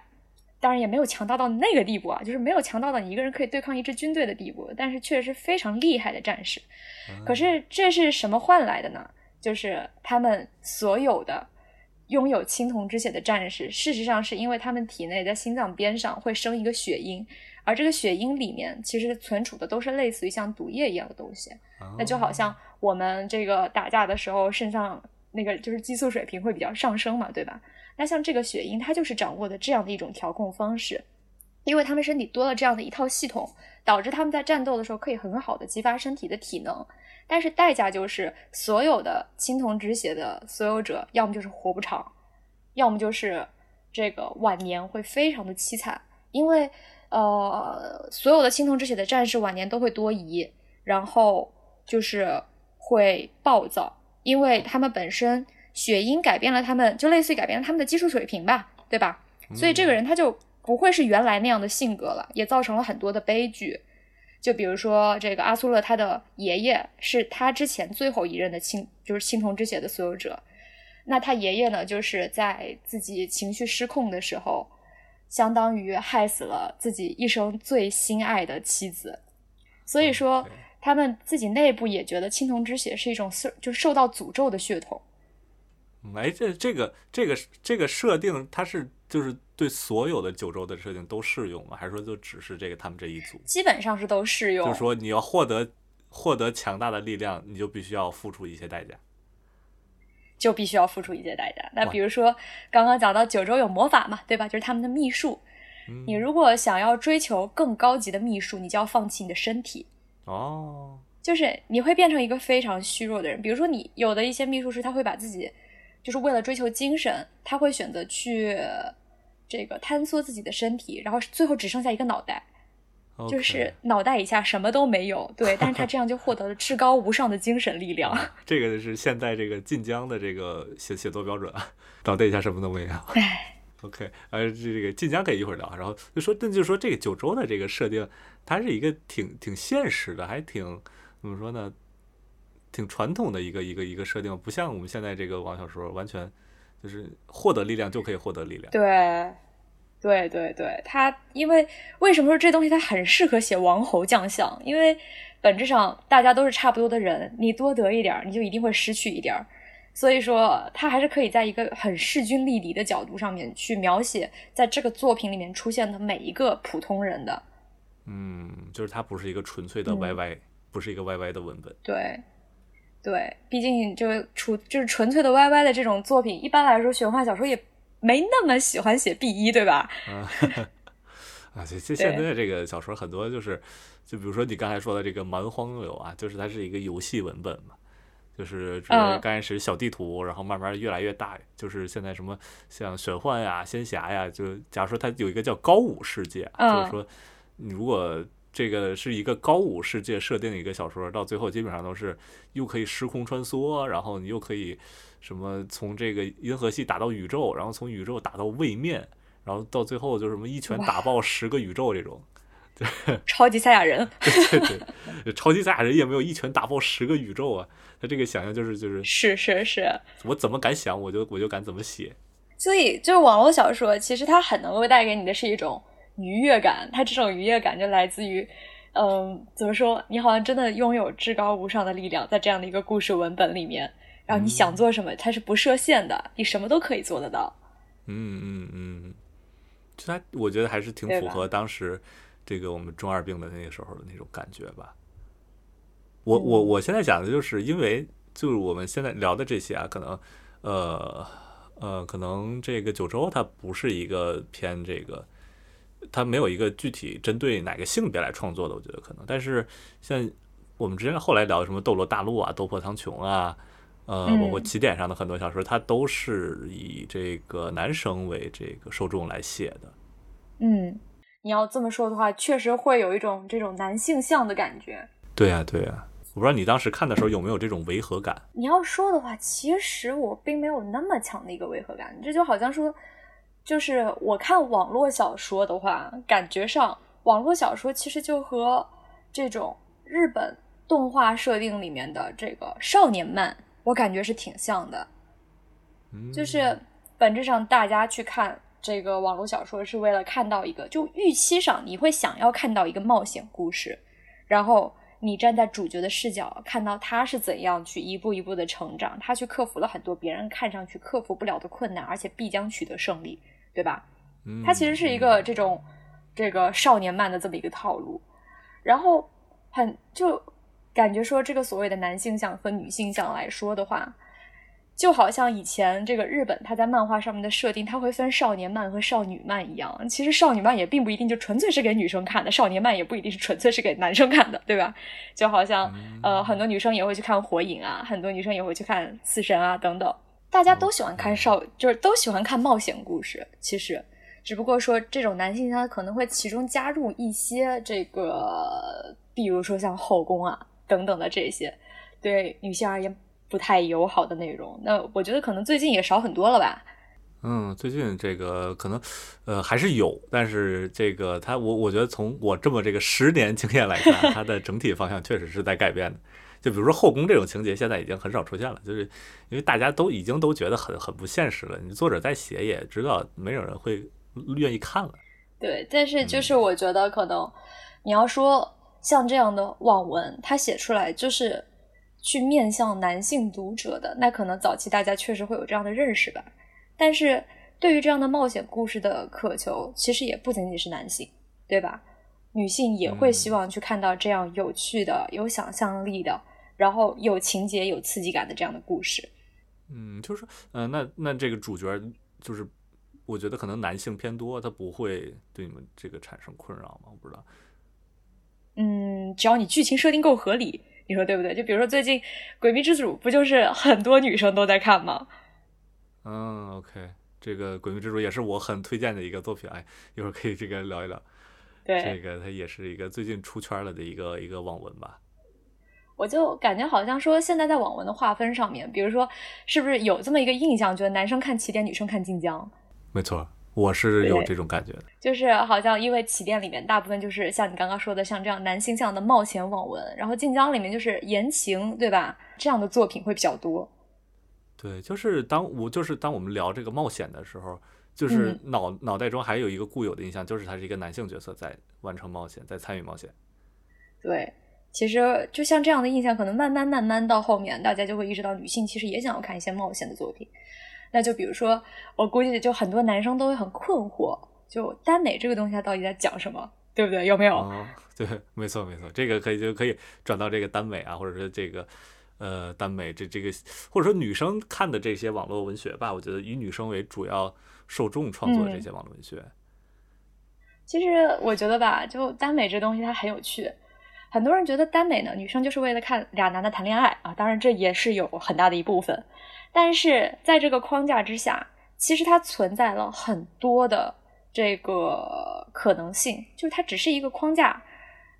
S2: 当然也没有强大到那个地步啊，就是没有强大到你一个人可以对抗一支军队的地步，但是确实是非常厉害的战士。可是这是什么换来的呢？就是他们所有的拥有青铜之血的战士，事实上是因为他们体内在心脏边上会生一个血鹰，而这个血鹰里面其实存储的都是类似于像毒液一样的东西。那就好像我们这个打架的时候，肾上那个就是激素水平会比较上升嘛，对吧？那像这个血鹰，它就是掌握的这样的一种调控方式，因为他们身体多了这样的一套系统，导致他们在战斗的时候可以很好的激发身体的体能，但是代价就是所有的青铜之血的所有者，要么就是活不长，要么就是这个晚年会非常的凄惨，因为呃，所有的青铜之血的战士晚年都会多疑，然后就是会暴躁，因为他们本身。血因改变了他们，就类似于改变了他们的技术水平吧，对吧？所以这个人他就不会是原来那样的性格了，也造成了很多的悲剧。就比如说这个阿苏勒，他的爷爷是他之前最后一任的青，就是青铜之血的所有者。那他爷爷呢，就是在自己情绪失控的时候，相当于害死了自己一生最心爱的妻子。所以说，他们自己内部也觉得青铜之血是一种受就受到诅咒的血统。
S1: 哎，这这个这个这个设定，它是就是对所有的九州的设定都适用吗？还是说就只是这个他们这一组？
S2: 基本上是都适用。
S1: 就是说，你要获得获得强大的力量，你就必须要付出一些代价，
S2: 就必须要付出一些代价。那比如说，刚刚讲到九州有魔法嘛，对吧？就是他们的秘术。你如果想要追求更高级的秘术，你就要放弃你的身体。
S1: 哦。
S2: 就是你会变成一个非常虚弱的人。比如说，你有的一些秘术师，他会把自己。就是为了追求精神，他会选择去这个坍缩自己的身体，然后最后只剩下一个脑袋，就是脑袋以下什么都没有。对，但是他 [LAUGHS] 这样就获得了至高无上的精神力量。
S1: 这个是现在这个晋江的这个写写作标准啊，脑袋以下什么都没有。
S2: 唉
S1: ，OK，呃，这个晋江可以一会儿聊。然后就说，那就说这个九州的这个设定，它是一个挺挺现实的，还挺怎么说呢？挺传统的一个一个一个设定，不像我们现在这个网小说，完全就是获得力量就可以获得力量。
S2: 对，对对对，他因为为什么说这东西它很适合写王侯将相？因为本质上大家都是差不多的人，你多得一点，你就一定会失去一点。所以说，他还是可以在一个很势均力敌的角度上面去描写，在这个作品里面出现的每一个普通人的。
S1: 嗯，就是它不是一个纯粹的 YY，不是一个 YY 的文本。
S2: 对，对，毕竟就纯就是纯粹的 YY 的这种作品，一般来说玄幻小说也没那么喜欢写 B 一，对吧？
S1: 啊，这 [LAUGHS] 这现在这个小说很多就是，就比如说你刚才说的这个蛮荒流啊，就是它是一个游戏文本嘛。就是刚开始小地图，然后慢慢越来越大。就是现在什么像玄幻呀、仙侠呀，就假如说它有一个叫高武世界，就是说你如果这个是一个高武世界设定的一个小说，到最后基本上都是又可以时空穿梭，然后你又可以什么从这个银河系打到宇宙，然后从宇宙打到位面，然后到最后就是什么一拳打爆十个宇宙这种。
S2: 对 [LAUGHS] 超级赛亚人，
S1: 对对对，超级赛亚人也没有一拳打爆十个宇宙啊！他这个想象就是就是
S2: 是是是，
S1: 我怎么敢想，我就我就敢怎么写。
S2: 所以，就是网络小说，其实它很能够带给你的是一种愉悦感。它这种愉悦感就来自于，嗯，怎么说？你好像真的拥有至高无上的力量，在这样的一个故事文本里面，然后你想做什么，它是不设限的，你什么都可以做得到。
S1: 嗯嗯嗯，就它我觉得还是挺符合当时。这个我们中二病的那个时候的那种感觉吧，我我我现在讲的就是因为就是我们现在聊的这些啊，可能呃呃，可能这个九州它不是一个偏这个，它没有一个具体针对哪个性别来创作的，我觉得可能。但是像我们之前后来聊的什么《斗罗大陆》啊，《斗破苍穹》啊，呃，包括起点上的很多小说，它都是以这个男生为这个受众来写的，
S2: 嗯。你要这么说的话，确实会有一种这种男性向的感觉。
S1: 对呀，对呀，我不知道你当时看的时候有没有这种违和感。
S2: 你要说的话，其实我并没有那么强的一个违和感。这就好像说，就是我看网络小说的话，感觉上网络小说其实就和这种日本动画设定里面的这个少年漫，我感觉是挺像的。就是本质上大家去看。这个网络小说是为了看到一个，就预期上你会想要看到一个冒险故事，然后你站在主角的视角，看到他是怎样去一步一步的成长，他去克服了很多别人看上去克服不了的困难，而且必将取得胜利，对吧？他其实是一个这种这个少年漫的这么一个套路，然后很就感觉说这个所谓的男性向和女性向来说的话。就好像以前这个日本，它在漫画上面的设定，它会分少年漫和少女漫一样。其实少女漫也并不一定就纯粹是给女生看的，少年漫也不一定是纯粹是给男生看的，对吧？就好像呃，很多女生也会去看火影啊，很多女生也会去看死神啊等等。大家都喜欢看少，就是都喜欢看冒险故事。其实，只不过说这种男性他可能会其中加入一些这个，比如说像后宫啊等等的这些，对女性而言。不太友好的内容，那我觉得可能最近也少很多了吧。
S1: 嗯，最近这个可能，呃，还是有，但是这个它，我我觉得从我这么这个十年经验来看，它的整体方向确实是在改变的。就比如说后宫这种情节，现在已经很少出现了，就是因为大家都已经都觉得很很不现实了。你作者在写也知道，没有人会愿意看了。
S2: 对，但是就是我觉得可能你要说像这样的网文，它写出来就是。去面向男性读者的，那可能早期大家确实会有这样的认识吧。但是对于这样的冒险故事的渴求，其实也不仅仅是男性，对吧？女性也会希望去看到这样有趣的、有想象力的，然后有情节、有刺激感的这样的故事。
S1: 嗯，就是说，嗯，那那这个主角，就是我觉得可能男性偏多，他不会对你们这个产生困扰吗？我不知道。
S2: 嗯，只要你剧情设定够合理。你说对不对？就比如说最近《诡秘之主》，不就是很多女生都在看吗？
S1: 嗯，OK，这个《诡秘之主》也是我很推荐的一个作品，哎，一会儿可以这个聊一聊。
S2: 对，
S1: 这个它也是一个最近出圈了的一个一个网文吧。
S2: 我就感觉好像说，现在在网文的划分上面，比如说，是不是有这么一个印象，觉得男生看起点，女生看晋江？
S1: 没错。我是有这种感觉的，
S2: 就是好像因为起点里面大部分就是像你刚刚说的，像这样男性向的冒险网文，然后晋江里面就是言情，对吧？这样的作品会比较多。
S1: 对，就是当我就是当我们聊这个冒险的时候，就是脑脑袋中还有一个固有的印象，就是他是一个男性角色在完成冒险，在参与冒险。
S2: 对，其实就像这样的印象，可能慢慢慢慢到后面，大家就会意识到女性其实也想要看一些冒险的作品。那就比如说，我估计就很多男生都会很困惑，就耽美这个东西它到底在讲什么，对不对？有没有？[LAUGHS]
S1: 对，没错没错，这个可以就可以转到这个耽美啊，或者说这个。呃，耽美这这个，或者说女生看的这些网络文学吧，我觉得以女生为主要受众创作的这些网络文学。
S2: 其实我觉得吧，就耽美这东西它很有趣。很多人觉得耽美呢，女生就是为了看俩男的谈恋爱啊，当然这也是有很大的一部分。但是在这个框架之下，其实它存在了很多的这个可能性，就是它只是一个框架，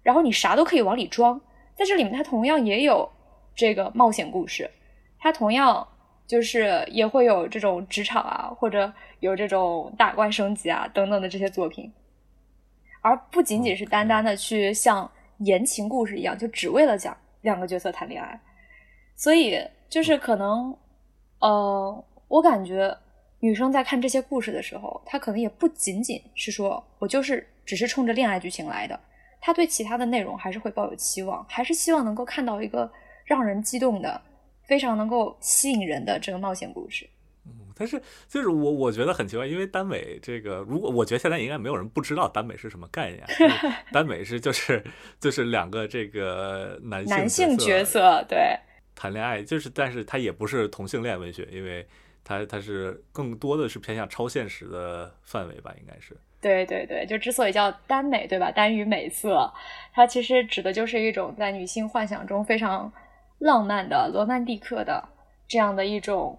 S2: 然后你啥都可以往里装，在这里面它同样也有。这个冒险故事，它同样就是也会有这种职场啊，或者有这种打怪升级啊等等的这些作品，而不仅仅是单单的去像言情故事一样，就只为了讲两个角色谈恋爱。所以就是可能，呃，我感觉女生在看这些故事的时候，她可能也不仅仅是说我就是只是冲着恋爱剧情来的，她对其他的内容还是会抱有期望，还是希望能够看到一个。让人激动的，非常能够吸引人的这个冒险故事。
S1: 嗯，但是就是我我觉得很奇怪，因为耽美这个，如果我觉得现在应该没有人不知道耽美是什么概念。[LAUGHS] 耽美是就是就是两个这个男性
S2: 男性角色对
S1: 谈恋爱，就是但是它也不是同性恋文学，因为它它是更多的是偏向超现实的范围吧，应该是。
S2: 对对对，就之所以叫耽美，对吧？耽于美色，它其实指的就是一种在女性幻想中非常。浪漫的、罗曼蒂克的这样的一种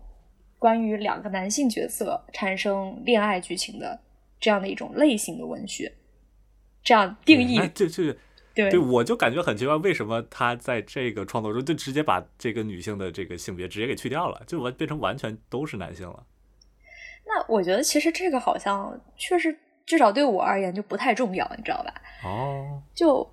S2: 关于两个男性角色产生恋爱剧情的这样的一种类型的文学，这样定义
S1: 就就对，我就感觉很奇怪，为什么他在这个创作中就直接把这个女性的这个性别直接给去掉了，就完变成完全都是男性了？
S2: 那我觉得其实这个好像确实，至少对我而言就不太重要，你知道吧？
S1: 哦，
S2: 就。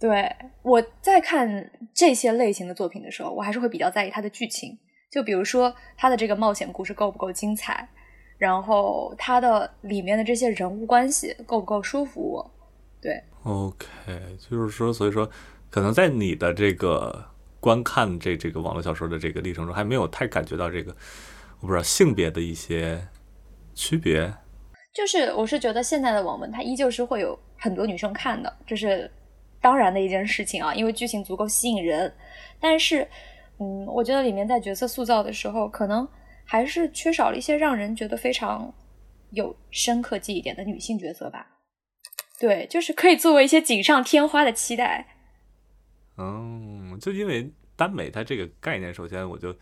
S2: 对我在看这些类型的作品的时候，我还是会比较在意它的剧情。就比如说它的这个冒险故事够不够精彩，然后它的里面的这些人物关系够不够舒服我。对
S1: ，OK，就是说，所以说，可能在你的这个观看这这个网络小说的这个历程中，还没有太感觉到这个，我不知道性别的一些区别。
S2: 就是我是觉得现在的网文它依旧是会有很多女生看的，就是。当然的一件事情啊，因为剧情足够吸引人，但是，嗯，我觉得里面在角色塑造的时候，可能还是缺少了一些让人觉得非常有深刻记忆点的女性角色吧。对，就是可以作为一些锦上添花的期待。
S1: 嗯，就因为耽美它这个概念，首先我就，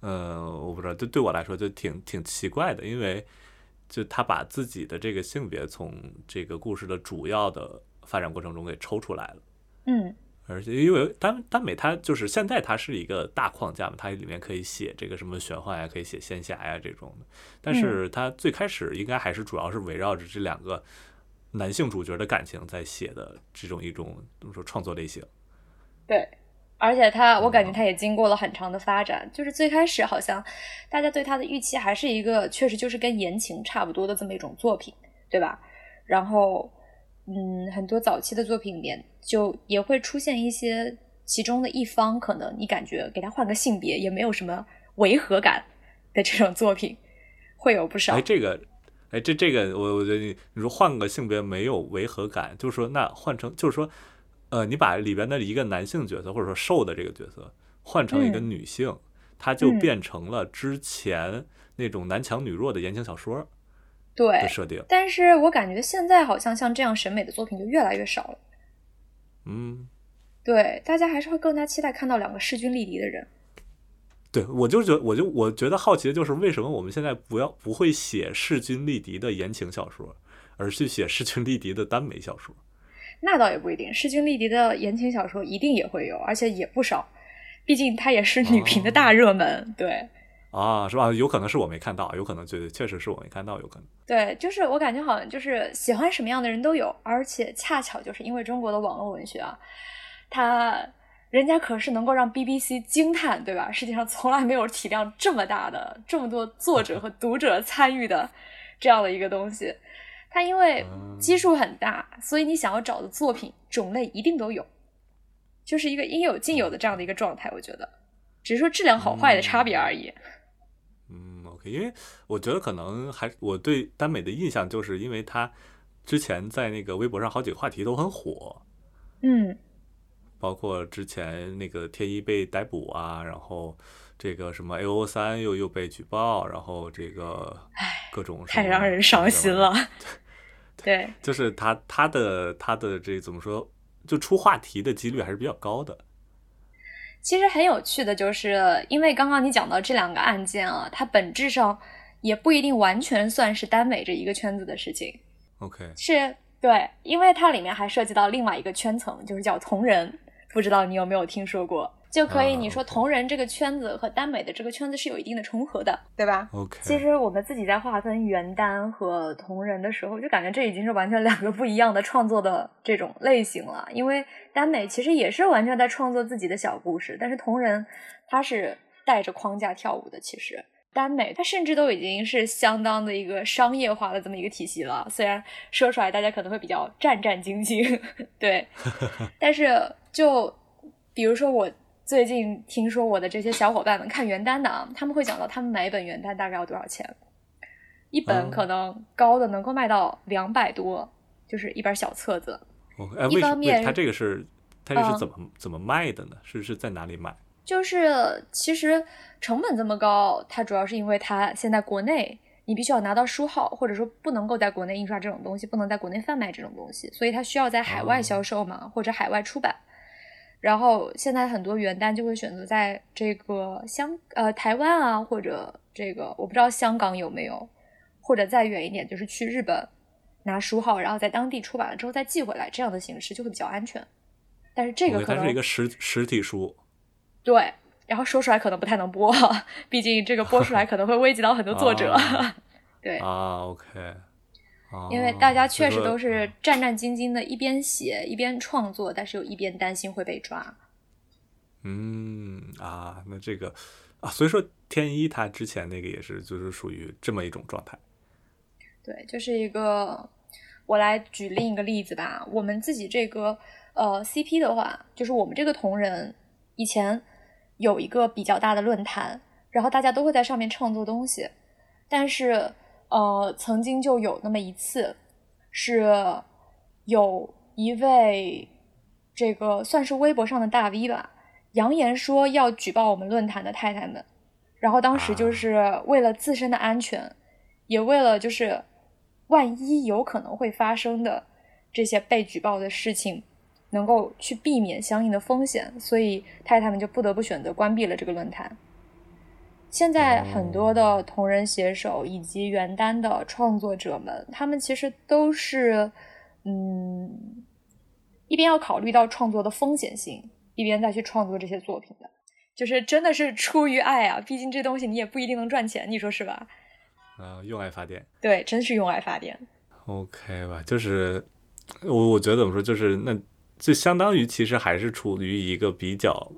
S1: 呃，我不知道，就对我来说就挺挺奇怪的，因为就他把自己的这个性别从这个故事的主要的。发展过程中给抽出来了，
S2: 嗯，
S1: 而且因为耽耽美它就是现在它是一个大框架嘛，它里面可以写这个什么玄幻呀，可以写仙侠呀这种的，但是它最开始应该还是主要是围绕着这两个男性主角的感情在写的这种一种怎么说创作类型。
S2: 对，而且他我感觉他也经过了很长的发展，就是最开始好像大家对他的预期还是一个确实就是跟言情差不多的这么一种作品，对吧？然后。嗯，很多早期的作品里面，就也会出现一些其中的一方，可能你感觉给他换个性别也没有什么违和感的这种作品，会有不少。
S1: 哎，这个，哎，这这个，我我觉得你你说换个性别没有违和感，就是说那换成就是说，呃，你把里边的一个男性角色或者说瘦的这个角色换成一个女性，它就变成了之前那种男强女弱的言情小说。
S2: 对
S1: 设定，
S2: 但是我感觉现在好像像这样审美的作品就越来越少了。
S1: 嗯，
S2: 对，大家还是会更加期待看到两个势均力敌的人。
S1: 对，我就觉，我就我觉得好奇的就是为什么我们现在不要不会写势均力敌的言情小说，而去写势均力敌的耽美小说？
S2: 那倒也不一定，势均力敌的言情小说一定也会有，而且也不少，毕竟它也是女频的大热门。对。
S1: 啊，是吧？有可能是我没看到，有可能就确实是我没看到，有可能。
S2: 对，就是我感觉好像就是喜欢什么样的人都有，而且恰巧就是因为中国的网络文学啊，它人家可是能够让 BBC 惊叹，对吧？世界上从来没有体量这么大的、这么多作者和 [LAUGHS] 读者参与的这样的一个东西。它因为基数很大，所以你想要找的作品种类一定都有，就是一个应有尽有的这样的一个状态。我觉得，只是说质量好坏的差别而已。
S1: 嗯，OK，因为我觉得可能还我对耽美的印象，就是因为它之前在那个微博上好几个话题都很火。
S2: 嗯，
S1: 包括之前那个天一被逮捕啊，然后这个什么 A O 三又又被举报，然后这个各种
S2: 太让人伤心了。[LAUGHS] [LAUGHS] 对，
S1: 就是他他的他的这怎么说，就出话题的几率还是比较高的。
S2: 其实很有趣的，就是因为刚刚你讲到这两个案件啊，它本质上也不一定完全算是耽美这一个圈子的事情。
S1: OK，
S2: 是对，因为它里面还涉及到另外一个圈层，就是叫同人，不知道你有没有听说过？就可以，你说同人这个圈子和耽美的这个圈子是有一定的重合的，对吧
S1: ？OK。
S2: 其实我们自己在划分原耽和同人的时候，就感觉这已经是完全两个不一样的创作的这种类型了。因为耽美其实也是完全在创作自己的小故事，但是同人它是带着框架跳舞的。其实耽美它甚至都已经是相当的一个商业化的这么一个体系了。虽然说出来大家可能会比较战战兢兢，[LAUGHS] 对，[LAUGHS] 但是就比如说我。最近听说我的这些小伙伴们看原单的啊，他们会讲到他们买一本原单大概要多少钱，一本可能高的能够卖到两百多，就是一本小册子。
S1: 哦，哎，为什么他这个是他这是怎么怎么卖的呢？是是在哪里买？
S2: 就是其实成本这么高，它主要是因为它现在国内你必须要拿到书号，或者说不能够在国内印刷这种东西，不能在国内贩卖这种东西，所以它需要在海外销售嘛，或者海外出版。然后现在很多元旦就会选择在这个香呃台湾啊，或者这个我不知道香港有没有，或者再远一点就是去日本拿书号，然后在当地出版了之后再寄回来，这样的形式就会比较安全。但是这个可能
S1: 是一个实实体书，
S2: 对，然后说出来可能不太能播，[LAUGHS] 毕竟这个播出来可能会危及到很多作者。[LAUGHS] 对
S1: 啊，OK。
S2: 因为大家确实都是战战兢兢的，一边写一边创作，但是又一边担心会被抓。
S1: 嗯啊，那这个啊，所以说天一他之前那个也是，就是属于这么一种状态。
S2: 对，就是一个，我来举另一个例子吧。我们自己这个呃 CP 的话，就是我们这个同人以前有一个比较大的论坛，然后大家都会在上面创作东西，但是。呃，曾经就有那么一次，是有一位这个算是微博上的大 V 吧，扬言说要举报我们论坛的太太们，然后当时就是为了自身的安全，也为了就是万一有可能会发生的这些被举报的事情，能够去避免相应的风险，所以太太们就不得不选择关闭了这个论坛。现在很多的同人写手以及原单的创作者们，他们其实都是，嗯，一边要考虑到创作的风险性，一边再去创作这些作品的，就是真的是出于爱啊！毕竟这东西你也不一定能赚钱，你说是吧？
S1: 啊，用爱发电。
S2: 对，真是用爱发电。
S1: OK 吧，就是我我觉得怎么说，就是那就相当于其实还是处于一个比较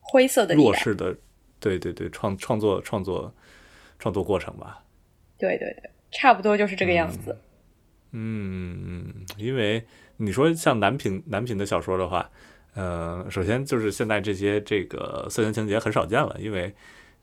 S2: 灰色的
S1: 弱势的。对对对，创创作创作创作过程吧。
S2: 对对对，差不多就是这个样子。
S1: 嗯嗯，因为你说像男频男频的小说的话，呃，首先就是现在这些这个色情情节很少见了，因为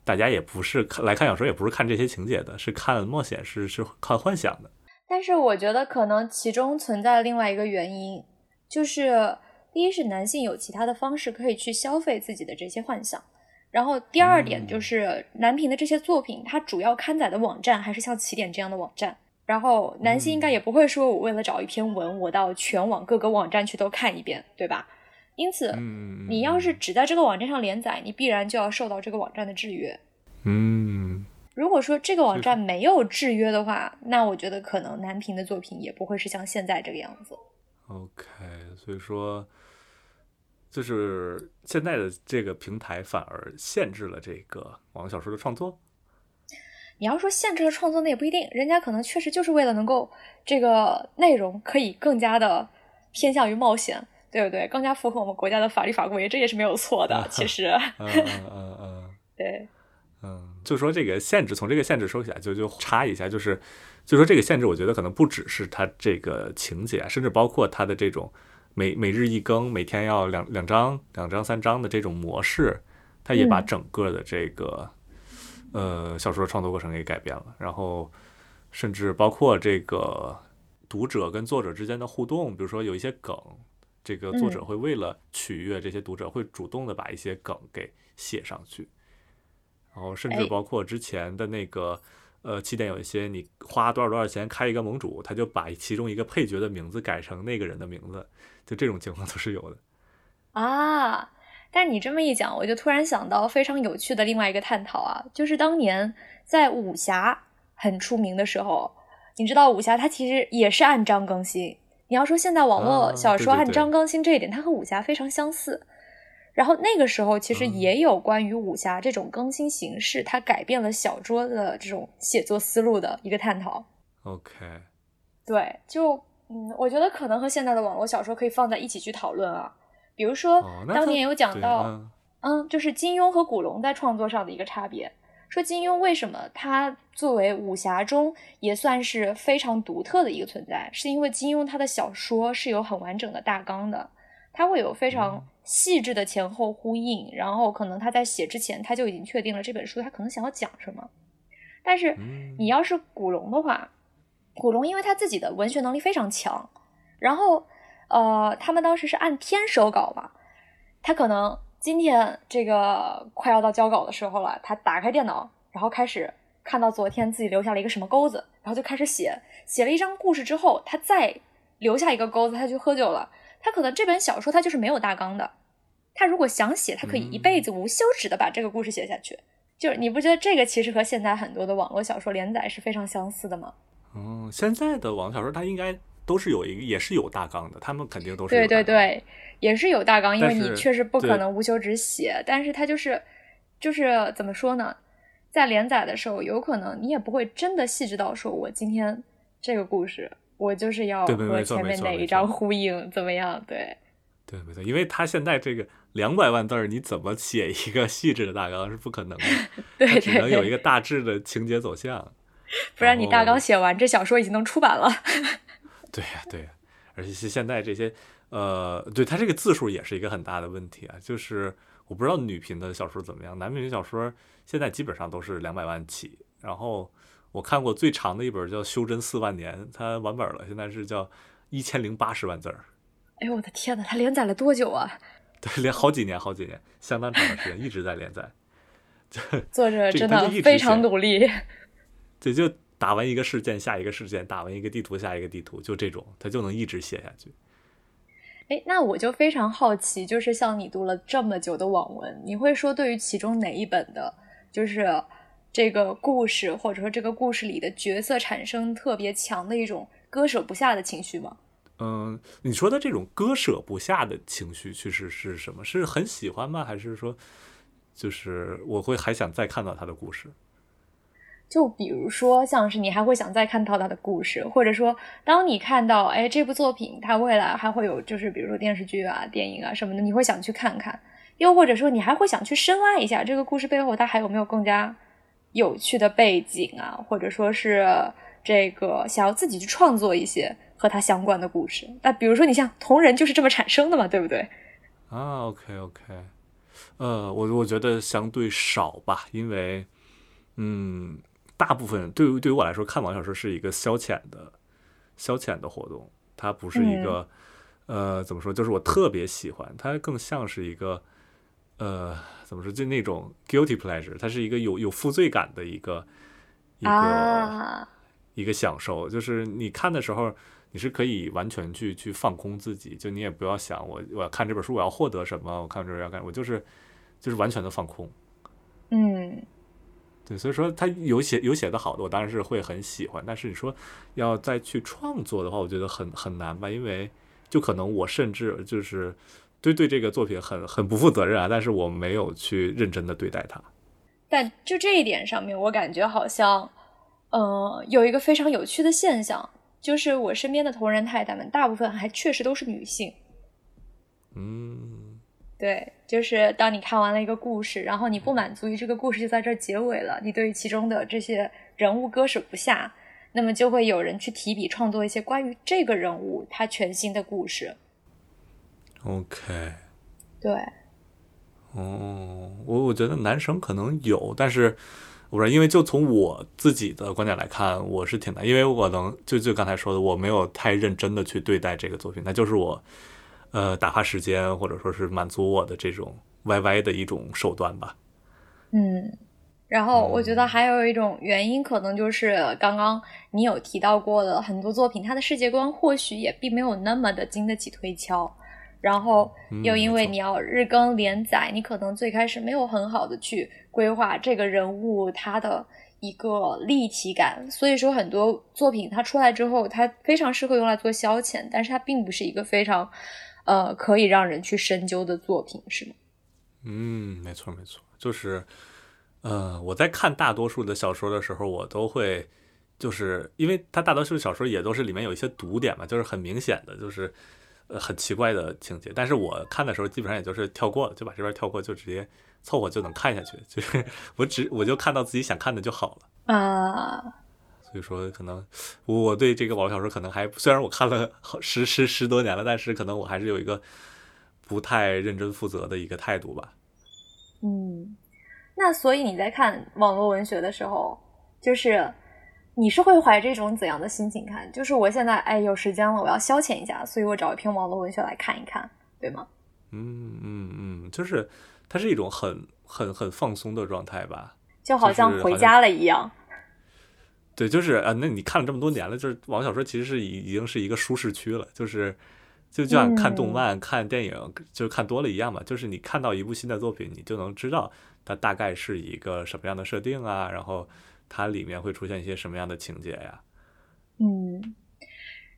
S1: 大家也不是看来看小说，也不是看这些情节的，是看冒险，是是看幻想的。
S2: 但是我觉得可能其中存在另外一个原因，就是第一是男性有其他的方式可以去消费自己的这些幻想。然后第二点就是南平的这些作品，它主要刊载的网站还是像起点这样的网站。然后男性应该也不会说我为了找一篇文，我到全网各个网站去都看一遍，对吧？因此，你要是只在这个网站上连载，你必然就要受到这个网站的制约。
S1: 嗯，
S2: 如果说这个网站没有制约的话，那我觉得可能南平的作品也不会是像现在这个样子。
S1: OK，所以说。就是现在的这个平台反而限制了这个网络小说的创作。
S2: 你要说限制了创作，那也不一定，人家可能确实就是为了能够这个内容可以更加的偏向于冒险，对不对？更加符合我们国家的法律法规，这也是没有错的。其实，
S1: 嗯嗯嗯，[LAUGHS]
S2: 对。
S1: 嗯，就说这个限制，从这个限制说起来，就就插一下，就是，就说这个限制，我觉得可能不只是它这个情节，甚至包括它的这种每每日一更，每天要两两章、两章、三章的这种模式，它也把整个的这个呃小说创作过程给改变了。然后，甚至包括这个读者跟作者之间的互动，比如说有一些梗，这个作者会为了取悦这些读者，会主动的把一些梗给写上去。然后甚至包括之前的那个，呃，起点有一些你花多少多少钱开一个盟主，他就把其中一个配角的名字改成那个人的名字，就这种情况都是有的。
S2: 啊，但你这么一讲，我就突然想到非常有趣的另外一个探讨啊，就是当年在武侠很出名的时候，你知道武侠它其实也是按章更新。你要说现在网络小说按章更新这一点，它和武侠非常相似。然后那个时候其实也有关于武侠这种更新形式，它改变了小说的这种写作思路的一个探讨。
S1: OK，
S2: 对，就嗯，我觉得可能和现在的网络小说可以放在一起去讨论啊。比如说当年有讲到，嗯，就是金庸和古龙在创作上的一个差别。说金庸为什么他作为武侠中也算是非常独特的一个存在，是因为金庸他的小说是有很完整的大纲的，他会有非常。细致的前后呼应，然后可能他在写之前他就已经确定了这本书他可能想要讲什么。但是你要是古龙的话，古龙因为他自己的文学能力非常强，然后呃，他们当时是按天收稿嘛，他可能今天这个快要到交稿的时候了，他打开电脑，然后开始看到昨天自己留下了一个什么钩子，然后就开始写，写了一张故事之后，他再留下一个钩子，他去喝酒了。他可能这本小说他就是没有大纲的，他如果想写，他可以一辈子无休止的把这个故事写下去。就是你不觉得这个其实和现在很多的网络小说连载是非常相似的吗？
S1: 嗯，现在的网络小说它应该都是有一个，也是有大纲的，他们肯定都是
S2: 对对对，也是有大纲，因为你确实不可能无休止写。但是它就是就是怎么说呢，在连载的时候，有可能你也不会真的细致到说我今天这个故事。我就是要和前面哪一张呼应，怎么样？对，
S1: 对，没错，因为他现在这个两百万字儿，你怎么写一个细致的大纲是不可能的，[LAUGHS]
S2: 对，
S1: 只能有一个大致的情节走向，
S2: 不然你大纲写完，这小说已经能出版了。[LAUGHS]
S1: 对呀，对呀，而且是现在这些，呃，对他这个字数也是一个很大的问题啊。就是我不知道女频的小说怎么样，男频小说现在基本上都是两百万起，然后。我看过最长的一本叫《修真四万年》，它完本了，现在是叫一千零八十万字儿。
S2: 哎呦我的天哪，它连载了多久啊？[LAUGHS]
S1: 对，连好几年，好几年，相当长的时间，一直在连载。[LAUGHS] [LAUGHS]
S2: 作者真的非常努力。
S1: 对就打完一个事件，下一个事件，打完一个地图，下一个地图，就这种，他就能一直写下去。
S2: 哎，那我就非常好奇，就是像你读了这么久的网文，你会说对于其中哪一本的，就是？这个故事，或者说这个故事里的角色，产生特别强的一种割舍不下的情绪吗？
S1: 嗯，你说的这种割舍不下的情绪，其实是什么？是很喜欢吗？还是说，就是我会还想再看到他的故事？
S2: 就比如说，像是你还会想再看到他的故事，或者说，当你看到，哎，这部作品它未来还会有，就是比如说电视剧啊、电影啊什么的，你会想去看看？又或者说，你还会想去深挖一下这个故事背后，它还有没有更加？有趣的背景啊，或者说是这个想要自己去创作一些和它相关的故事。那比如说，你像同人就是这么产生的嘛，对不对？
S1: 啊，OK OK，呃，我我觉得相对少吧，因为嗯，大部分对于对于我来说，看网小说是一个消遣的消遣的活动，它不是一个呃怎么说，就是我特别喜欢，它更像是一个呃。怎么说？就那种 guilty pleasure，它是一个有有负罪感的一个一个一个享受。就是你看的时候，你是可以完全去去放空自己，就你也不要想我我要看这本书我要获得什么，我看这要干，我就是就是完全的放空。
S2: 嗯，
S1: 对，所以说他有写有写的好的，我当然是会很喜欢。但是你说要再去创作的话，我觉得很很难吧，因为就可能我甚至就是。对对，这个作品很很不负责任啊！但是我没有去认真的对待它。
S2: 但就这一点上面，我感觉好像，呃，有一个非常有趣的现象，就是我身边的同仁太太们，大部分还确实都是女性。
S1: 嗯，
S2: 对，就是当你看完了一个故事，然后你不满足于这个故事就在这结尾了，你对于其中的这些人物割舍不下，那么就会有人去提笔创作一些关于这个人物他全新的故事。
S1: OK，
S2: 对，
S1: 哦，我我觉得男生可能有，但是我说，因为就从我自己的观点来看，我是挺难，因为我能就就刚才说的，我没有太认真的去对待这个作品，那就是我。呃，打发时间或者说是满足我的这种 YY 的一种手段吧。
S2: 嗯，然后我觉得还有一种原因，可能就是刚刚你有提到过的很多作品，它的世界观或许也并没有那么的经得起推敲。然后又因为你要日更连载，你可能最开始没有很好的去规划这个人物他的一个立体感，所以说很多作品它出来之后，它非常适合用来做消遣，但是它并不是一个非常。呃，可以让人去深究的作品是吗？
S1: 嗯，没错没错，就是，呃，我在看大多数的小说的时候，我都会，就是因为它大多数小说也都是里面有一些读点嘛，就是很明显的，就是呃很奇怪的情节，但是我看的时候基本上也就是跳过了，就把这边跳过，就直接凑合就能看下去，[LAUGHS] 就是我只我就看到自己想看的就好了
S2: 啊。
S1: 所以说，可能我对这个网络小说可能还虽然我看了好十十十多年了，但是可能我还是有一个不太认真负责的一个态度吧。
S2: 嗯，那所以你在看网络文学的时候，就是你是会怀着一种怎样的心情看？就是我现在哎有时间了，我要消遣一下，所以我找一篇网络文学来看一看，对吗？
S1: 嗯嗯嗯，就是它是一种很很很放松的状态吧，
S2: 就好像回家了一样。
S1: 对，就是啊，那你看了这么多年了，就是网小说其实是已已经是一个舒适区了，就是就就像看动漫、看电影，就是看多了一样嘛。就是你看到一部新的作品，你就能知道它大概是一个什么样的设定啊，然后它里面会出现一些什么样的情节呀。
S2: 嗯，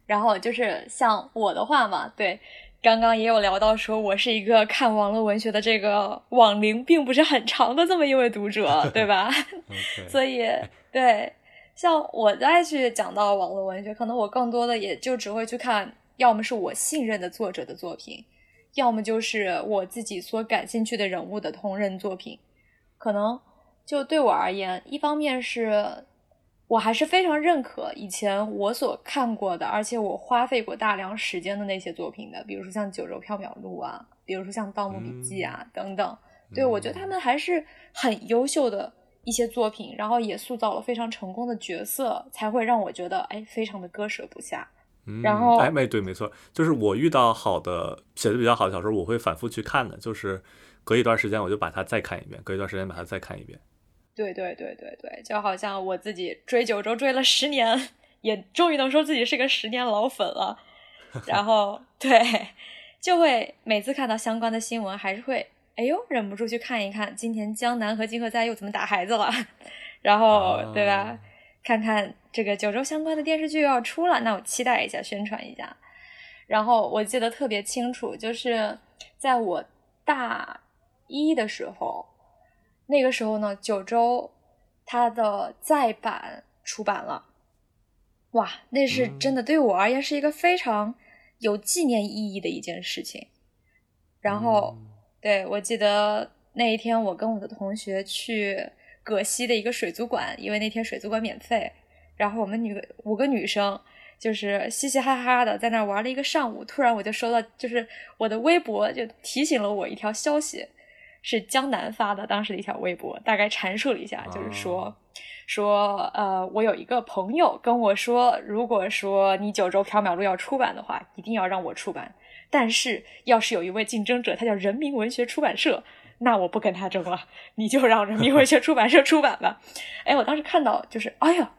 S2: 然后就是像我的话嘛，对，刚刚也有聊到说，我是一个看网络文学的这个网龄并不是很长的这么一位读者，对吧？[LAUGHS] 所以对。像我再去讲到网络文学，可能我更多的也就只会去看，要么是我信任的作者的作品，要么就是我自己所感兴趣的人物的同人作品。可能就对我而言，一方面是我还是非常认可以前我所看过的，而且我花费过大量时间的那些作品的，比如说像《九州缥缈录》啊，比如说像《盗墓笔记》啊等等。对我觉得他们还是很优秀的。一些作品，然后也塑造了非常成功的角色，才会让我觉得哎，非常的割舍不下。然后
S1: 哎，没对，没错，就是我遇到好的写的比较好的小说，我会反复去看的，就是隔一段时间我就把它再看一遍，隔一段时间把它再看一遍。
S2: 对对对对对，就好像我自己追九州追了十年，也终于能说自己是个十年老粉了。然后 [LAUGHS] 对，就会每次看到相关的新闻，还是会。哎呦，忍不住去看一看，今天江南和金河在又怎么打孩子了，然后对吧？看看这个九州相关的电视剧要出了，那我期待一下，宣传一下。然后我记得特别清楚，就是在我大一的时候，那个时候呢，九州它的再版出版了，哇，那是真的对我而言是一个非常有纪念意义的一件事情。然后。对，我记得那一天，我跟我的同学去葛西的一个水族馆，因为那天水族馆免费。然后我们女五个女生就是嘻嘻哈哈的在那玩了一个上午。突然我就收到，就是我的微博就提醒了我一条消息，是江南发的当时的一条微博，大概阐述了一下，就是说说呃，我有一个朋友跟我说，如果说你九州缥缈录要出版的话，一定要让我出版。但是，要是有一位竞争者，他叫人民文学出版社，那我不跟他争了，你就让人民文学出版社出版吧。[LAUGHS] 哎，我当时看到就是，哎呀，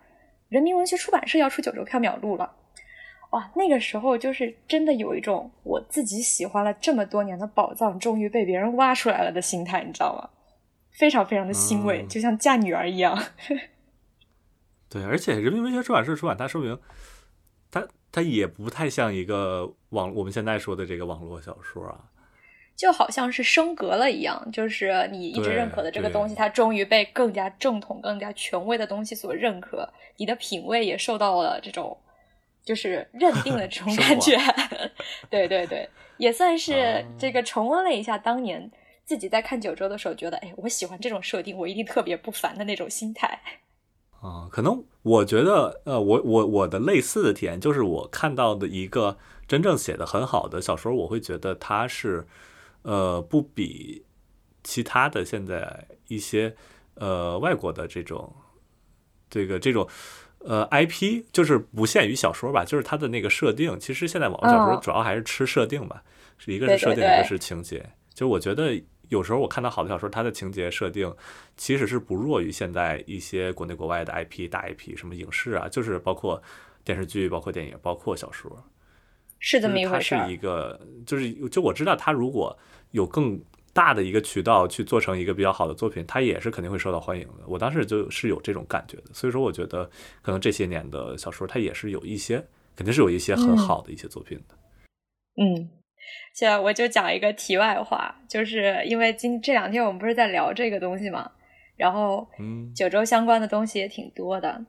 S2: 人民文学出版社要出《九州缥缈录》了，哇，那个时候就是真的有一种我自己喜欢了这么多年的宝藏终于被别人挖出来了的心态，你知道吗？非常非常的欣慰，就像嫁女儿一样。[LAUGHS]
S1: 对，而且人民文学出版社出版，它说明。它也不太像一个网，我们现在说的这个网络小说啊，
S2: 就好像是升格了一样，就是你一直认可的这个东西，它终于被更加正统、更加权威的东西所认可，你的品味也受到了这种就是认定了这种 [LAUGHS] 感觉。[LAUGHS] 对对对，也算是这个重温了一下当年自己在看九州的时候，觉得哎，我喜欢这种设定，我一定特别不凡的那种心态。[LAUGHS]
S1: 啊，可能我觉得，呃，我我我的类似的体验就是，我看到的一个真正写的很好的小说，我会觉得它是，呃，不比其他的现在一些呃外国的这种这个这种呃 IP，就是不限于小说吧，就是它的那个设定，其实现在网络小说主要还是吃设定吧，是一个是设定，一个是情节，就是我觉得。有时候我看到好的小说，它的情节设定其实是不弱于现在一些国内国外的 IP 大 IP，什么影视啊，就是包括电视剧、包括电影、包括小说，
S2: 是这么一回
S1: 事。它是一个，就是就我知道，它如果有更大的一个渠道去做成一个比较好的作品，它也是肯定会受到欢迎的。我当时就是有这种感觉的，所以说我觉得可能这些年的小说，它也是有一些，肯定是有一些很好的一些作品的。
S2: 嗯。现在我就讲一个题外话，就是因为今这两天我们不是在聊这个东西嘛，然后九州相关的东西也挺多的。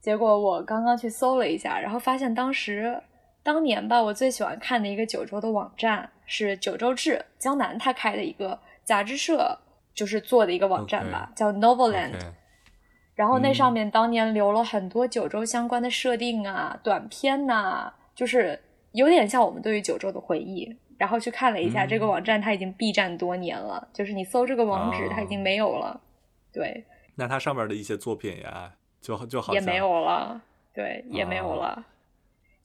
S2: 结果我刚刚去搜了一下，然后发现当时当年吧，我最喜欢看的一个九州的网站是九州志江南他开的一个杂志社，就是做的一个网站吧，叫 Noveland。然后那上面当年留了很多九州相关的设定啊、短片呐，就是。有点像我们对于九州的回忆，然后去看了一下这个网站，它已经闭站多年了，就是你搜这个网址，它已经没有了。对，
S1: 那它上面的一些作品呀，就就好
S2: 也没有了，对，也没有了，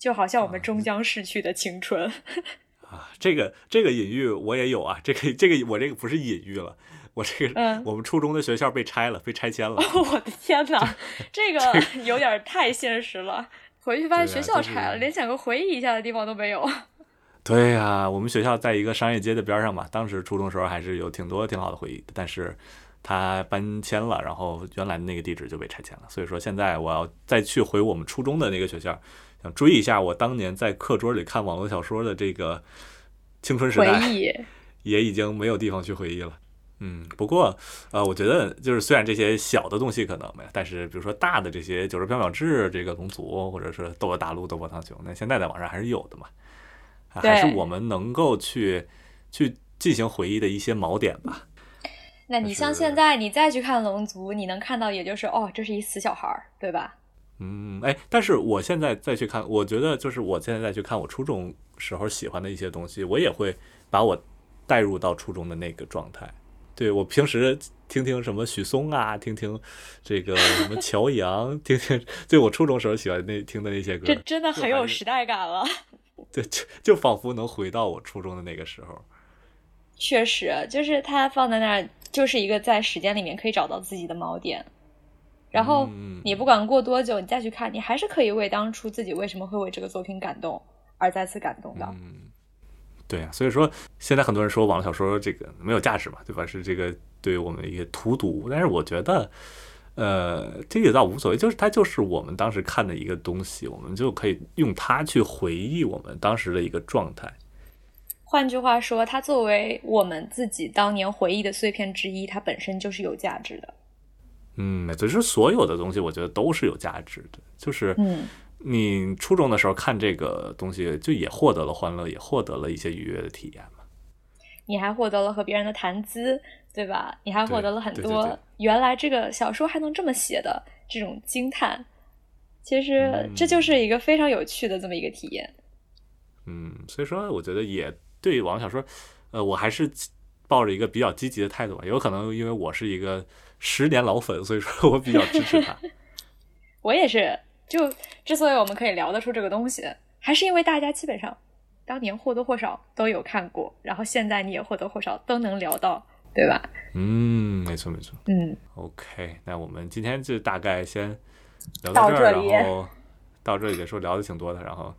S2: 就好像我们终将逝去的青春。[LAUGHS]
S1: 啊，这个这个隐喻我也有啊，这个这个我这个不是隐喻了，我这个我们初中的学校被拆了，被拆迁了。
S2: 我的天哪，[LAUGHS] 这个 [LAUGHS] 有点太现实了。回去发现学校拆了，连想个回忆一下的地方都没有。
S1: 对呀，我们学校在一个商业街的边上嘛，当时初中时候还是有挺多挺好的回忆。但是它搬迁了，然后原来的那个地址就被拆迁了。所以说现在我要再去回我们初中的那个学校，想追一下我当年在课桌里看网络小说的这个青春时代，[LAUGHS] 也已经没有地方去回忆了。嗯，不过，呃，我觉得就是虽然这些小的东西可能没有，但是比如说大的这些《九州缥缈志》这个龙族，或者是《斗罗大陆》《斗破苍穹》，那现在在网上还是有的嘛，还是我们能够去去进行回忆的一些锚点吧。
S2: 那你像现在你再去看龙族，你能看到也就是哦，这是一死小孩儿，对吧？
S1: 嗯，哎，但是我现在再去看，我觉得就是我现在再去看我初中时候喜欢的一些东西，我也会把我带入到初中的那个状态。对我平时听听什么许嵩啊，听听这个什么乔洋，听听对我初中时候喜欢那听的那些歌，
S2: 这真的很有时代感了。
S1: 对，就就仿佛能回到我初中的那个时候。
S2: 确实，就是它放在那儿，就是一个在时间里面可以找到自己的锚点。然后你不管过多久，你再去看，你还是可以为当初自己为什么会为这个作品感动而再次感动的。
S1: 嗯对啊，所以说现在很多人说网络小说这个没有价值嘛，对吧？是这个对于我们一个荼毒。但是我觉得，呃，这个倒无所谓，就是它就是我们当时看的一个东西，我们就可以用它去回忆我们当时的一个状态。
S2: 换句话说，它作为我们自己当年回忆的碎片之一，它本身就是有价值的。
S1: 嗯，没错，就是所有的东西，我觉得都是有价值的，就是
S2: 嗯。
S1: 你初中的时候看这个东西，就也获得了欢乐，也获得了一些愉悦的体验嘛。
S2: 你还获得了和别人的谈资，对吧？你还获得了很多原来这个小说还能这么写的这种惊叹。其实这就是一个非常有趣的这么一个体验。
S1: 嗯，所以说我觉得也对网络小说，呃，我还是抱着一个比较积极的态度吧。有可能因为我是一个十年老粉，所以说 [LAUGHS] 我比较支持他。[LAUGHS]
S2: 我也是。就之所以我们可以聊得出这个东西，还是因为大家基本上当年或多或少都有看过，然后现在你也或多或少都能聊到，对吧？
S1: 嗯，没错没错。
S2: 嗯
S1: ，OK，那我们今天就大概先聊到这儿，然后到这里结束，聊的挺多的，然后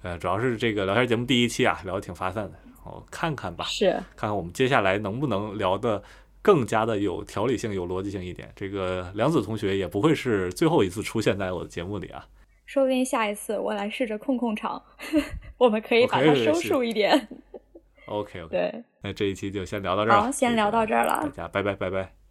S1: 呃，主要是这个聊天节目第一期啊，聊的挺发散的，然后看看吧，
S2: 是
S1: 看看我们接下来能不能聊的。更加的有条理性、有逻辑性一点，这个梁子同学也不会是最后一次出现在我的节目里啊。
S2: 说不定下一次我来试着控控场，[LAUGHS] 我们可以把它收束一点。
S1: OK OK。
S2: 对，
S1: 那这一期就先聊到这儿了。
S2: 好，先聊到这儿了。
S1: 大家拜拜拜拜。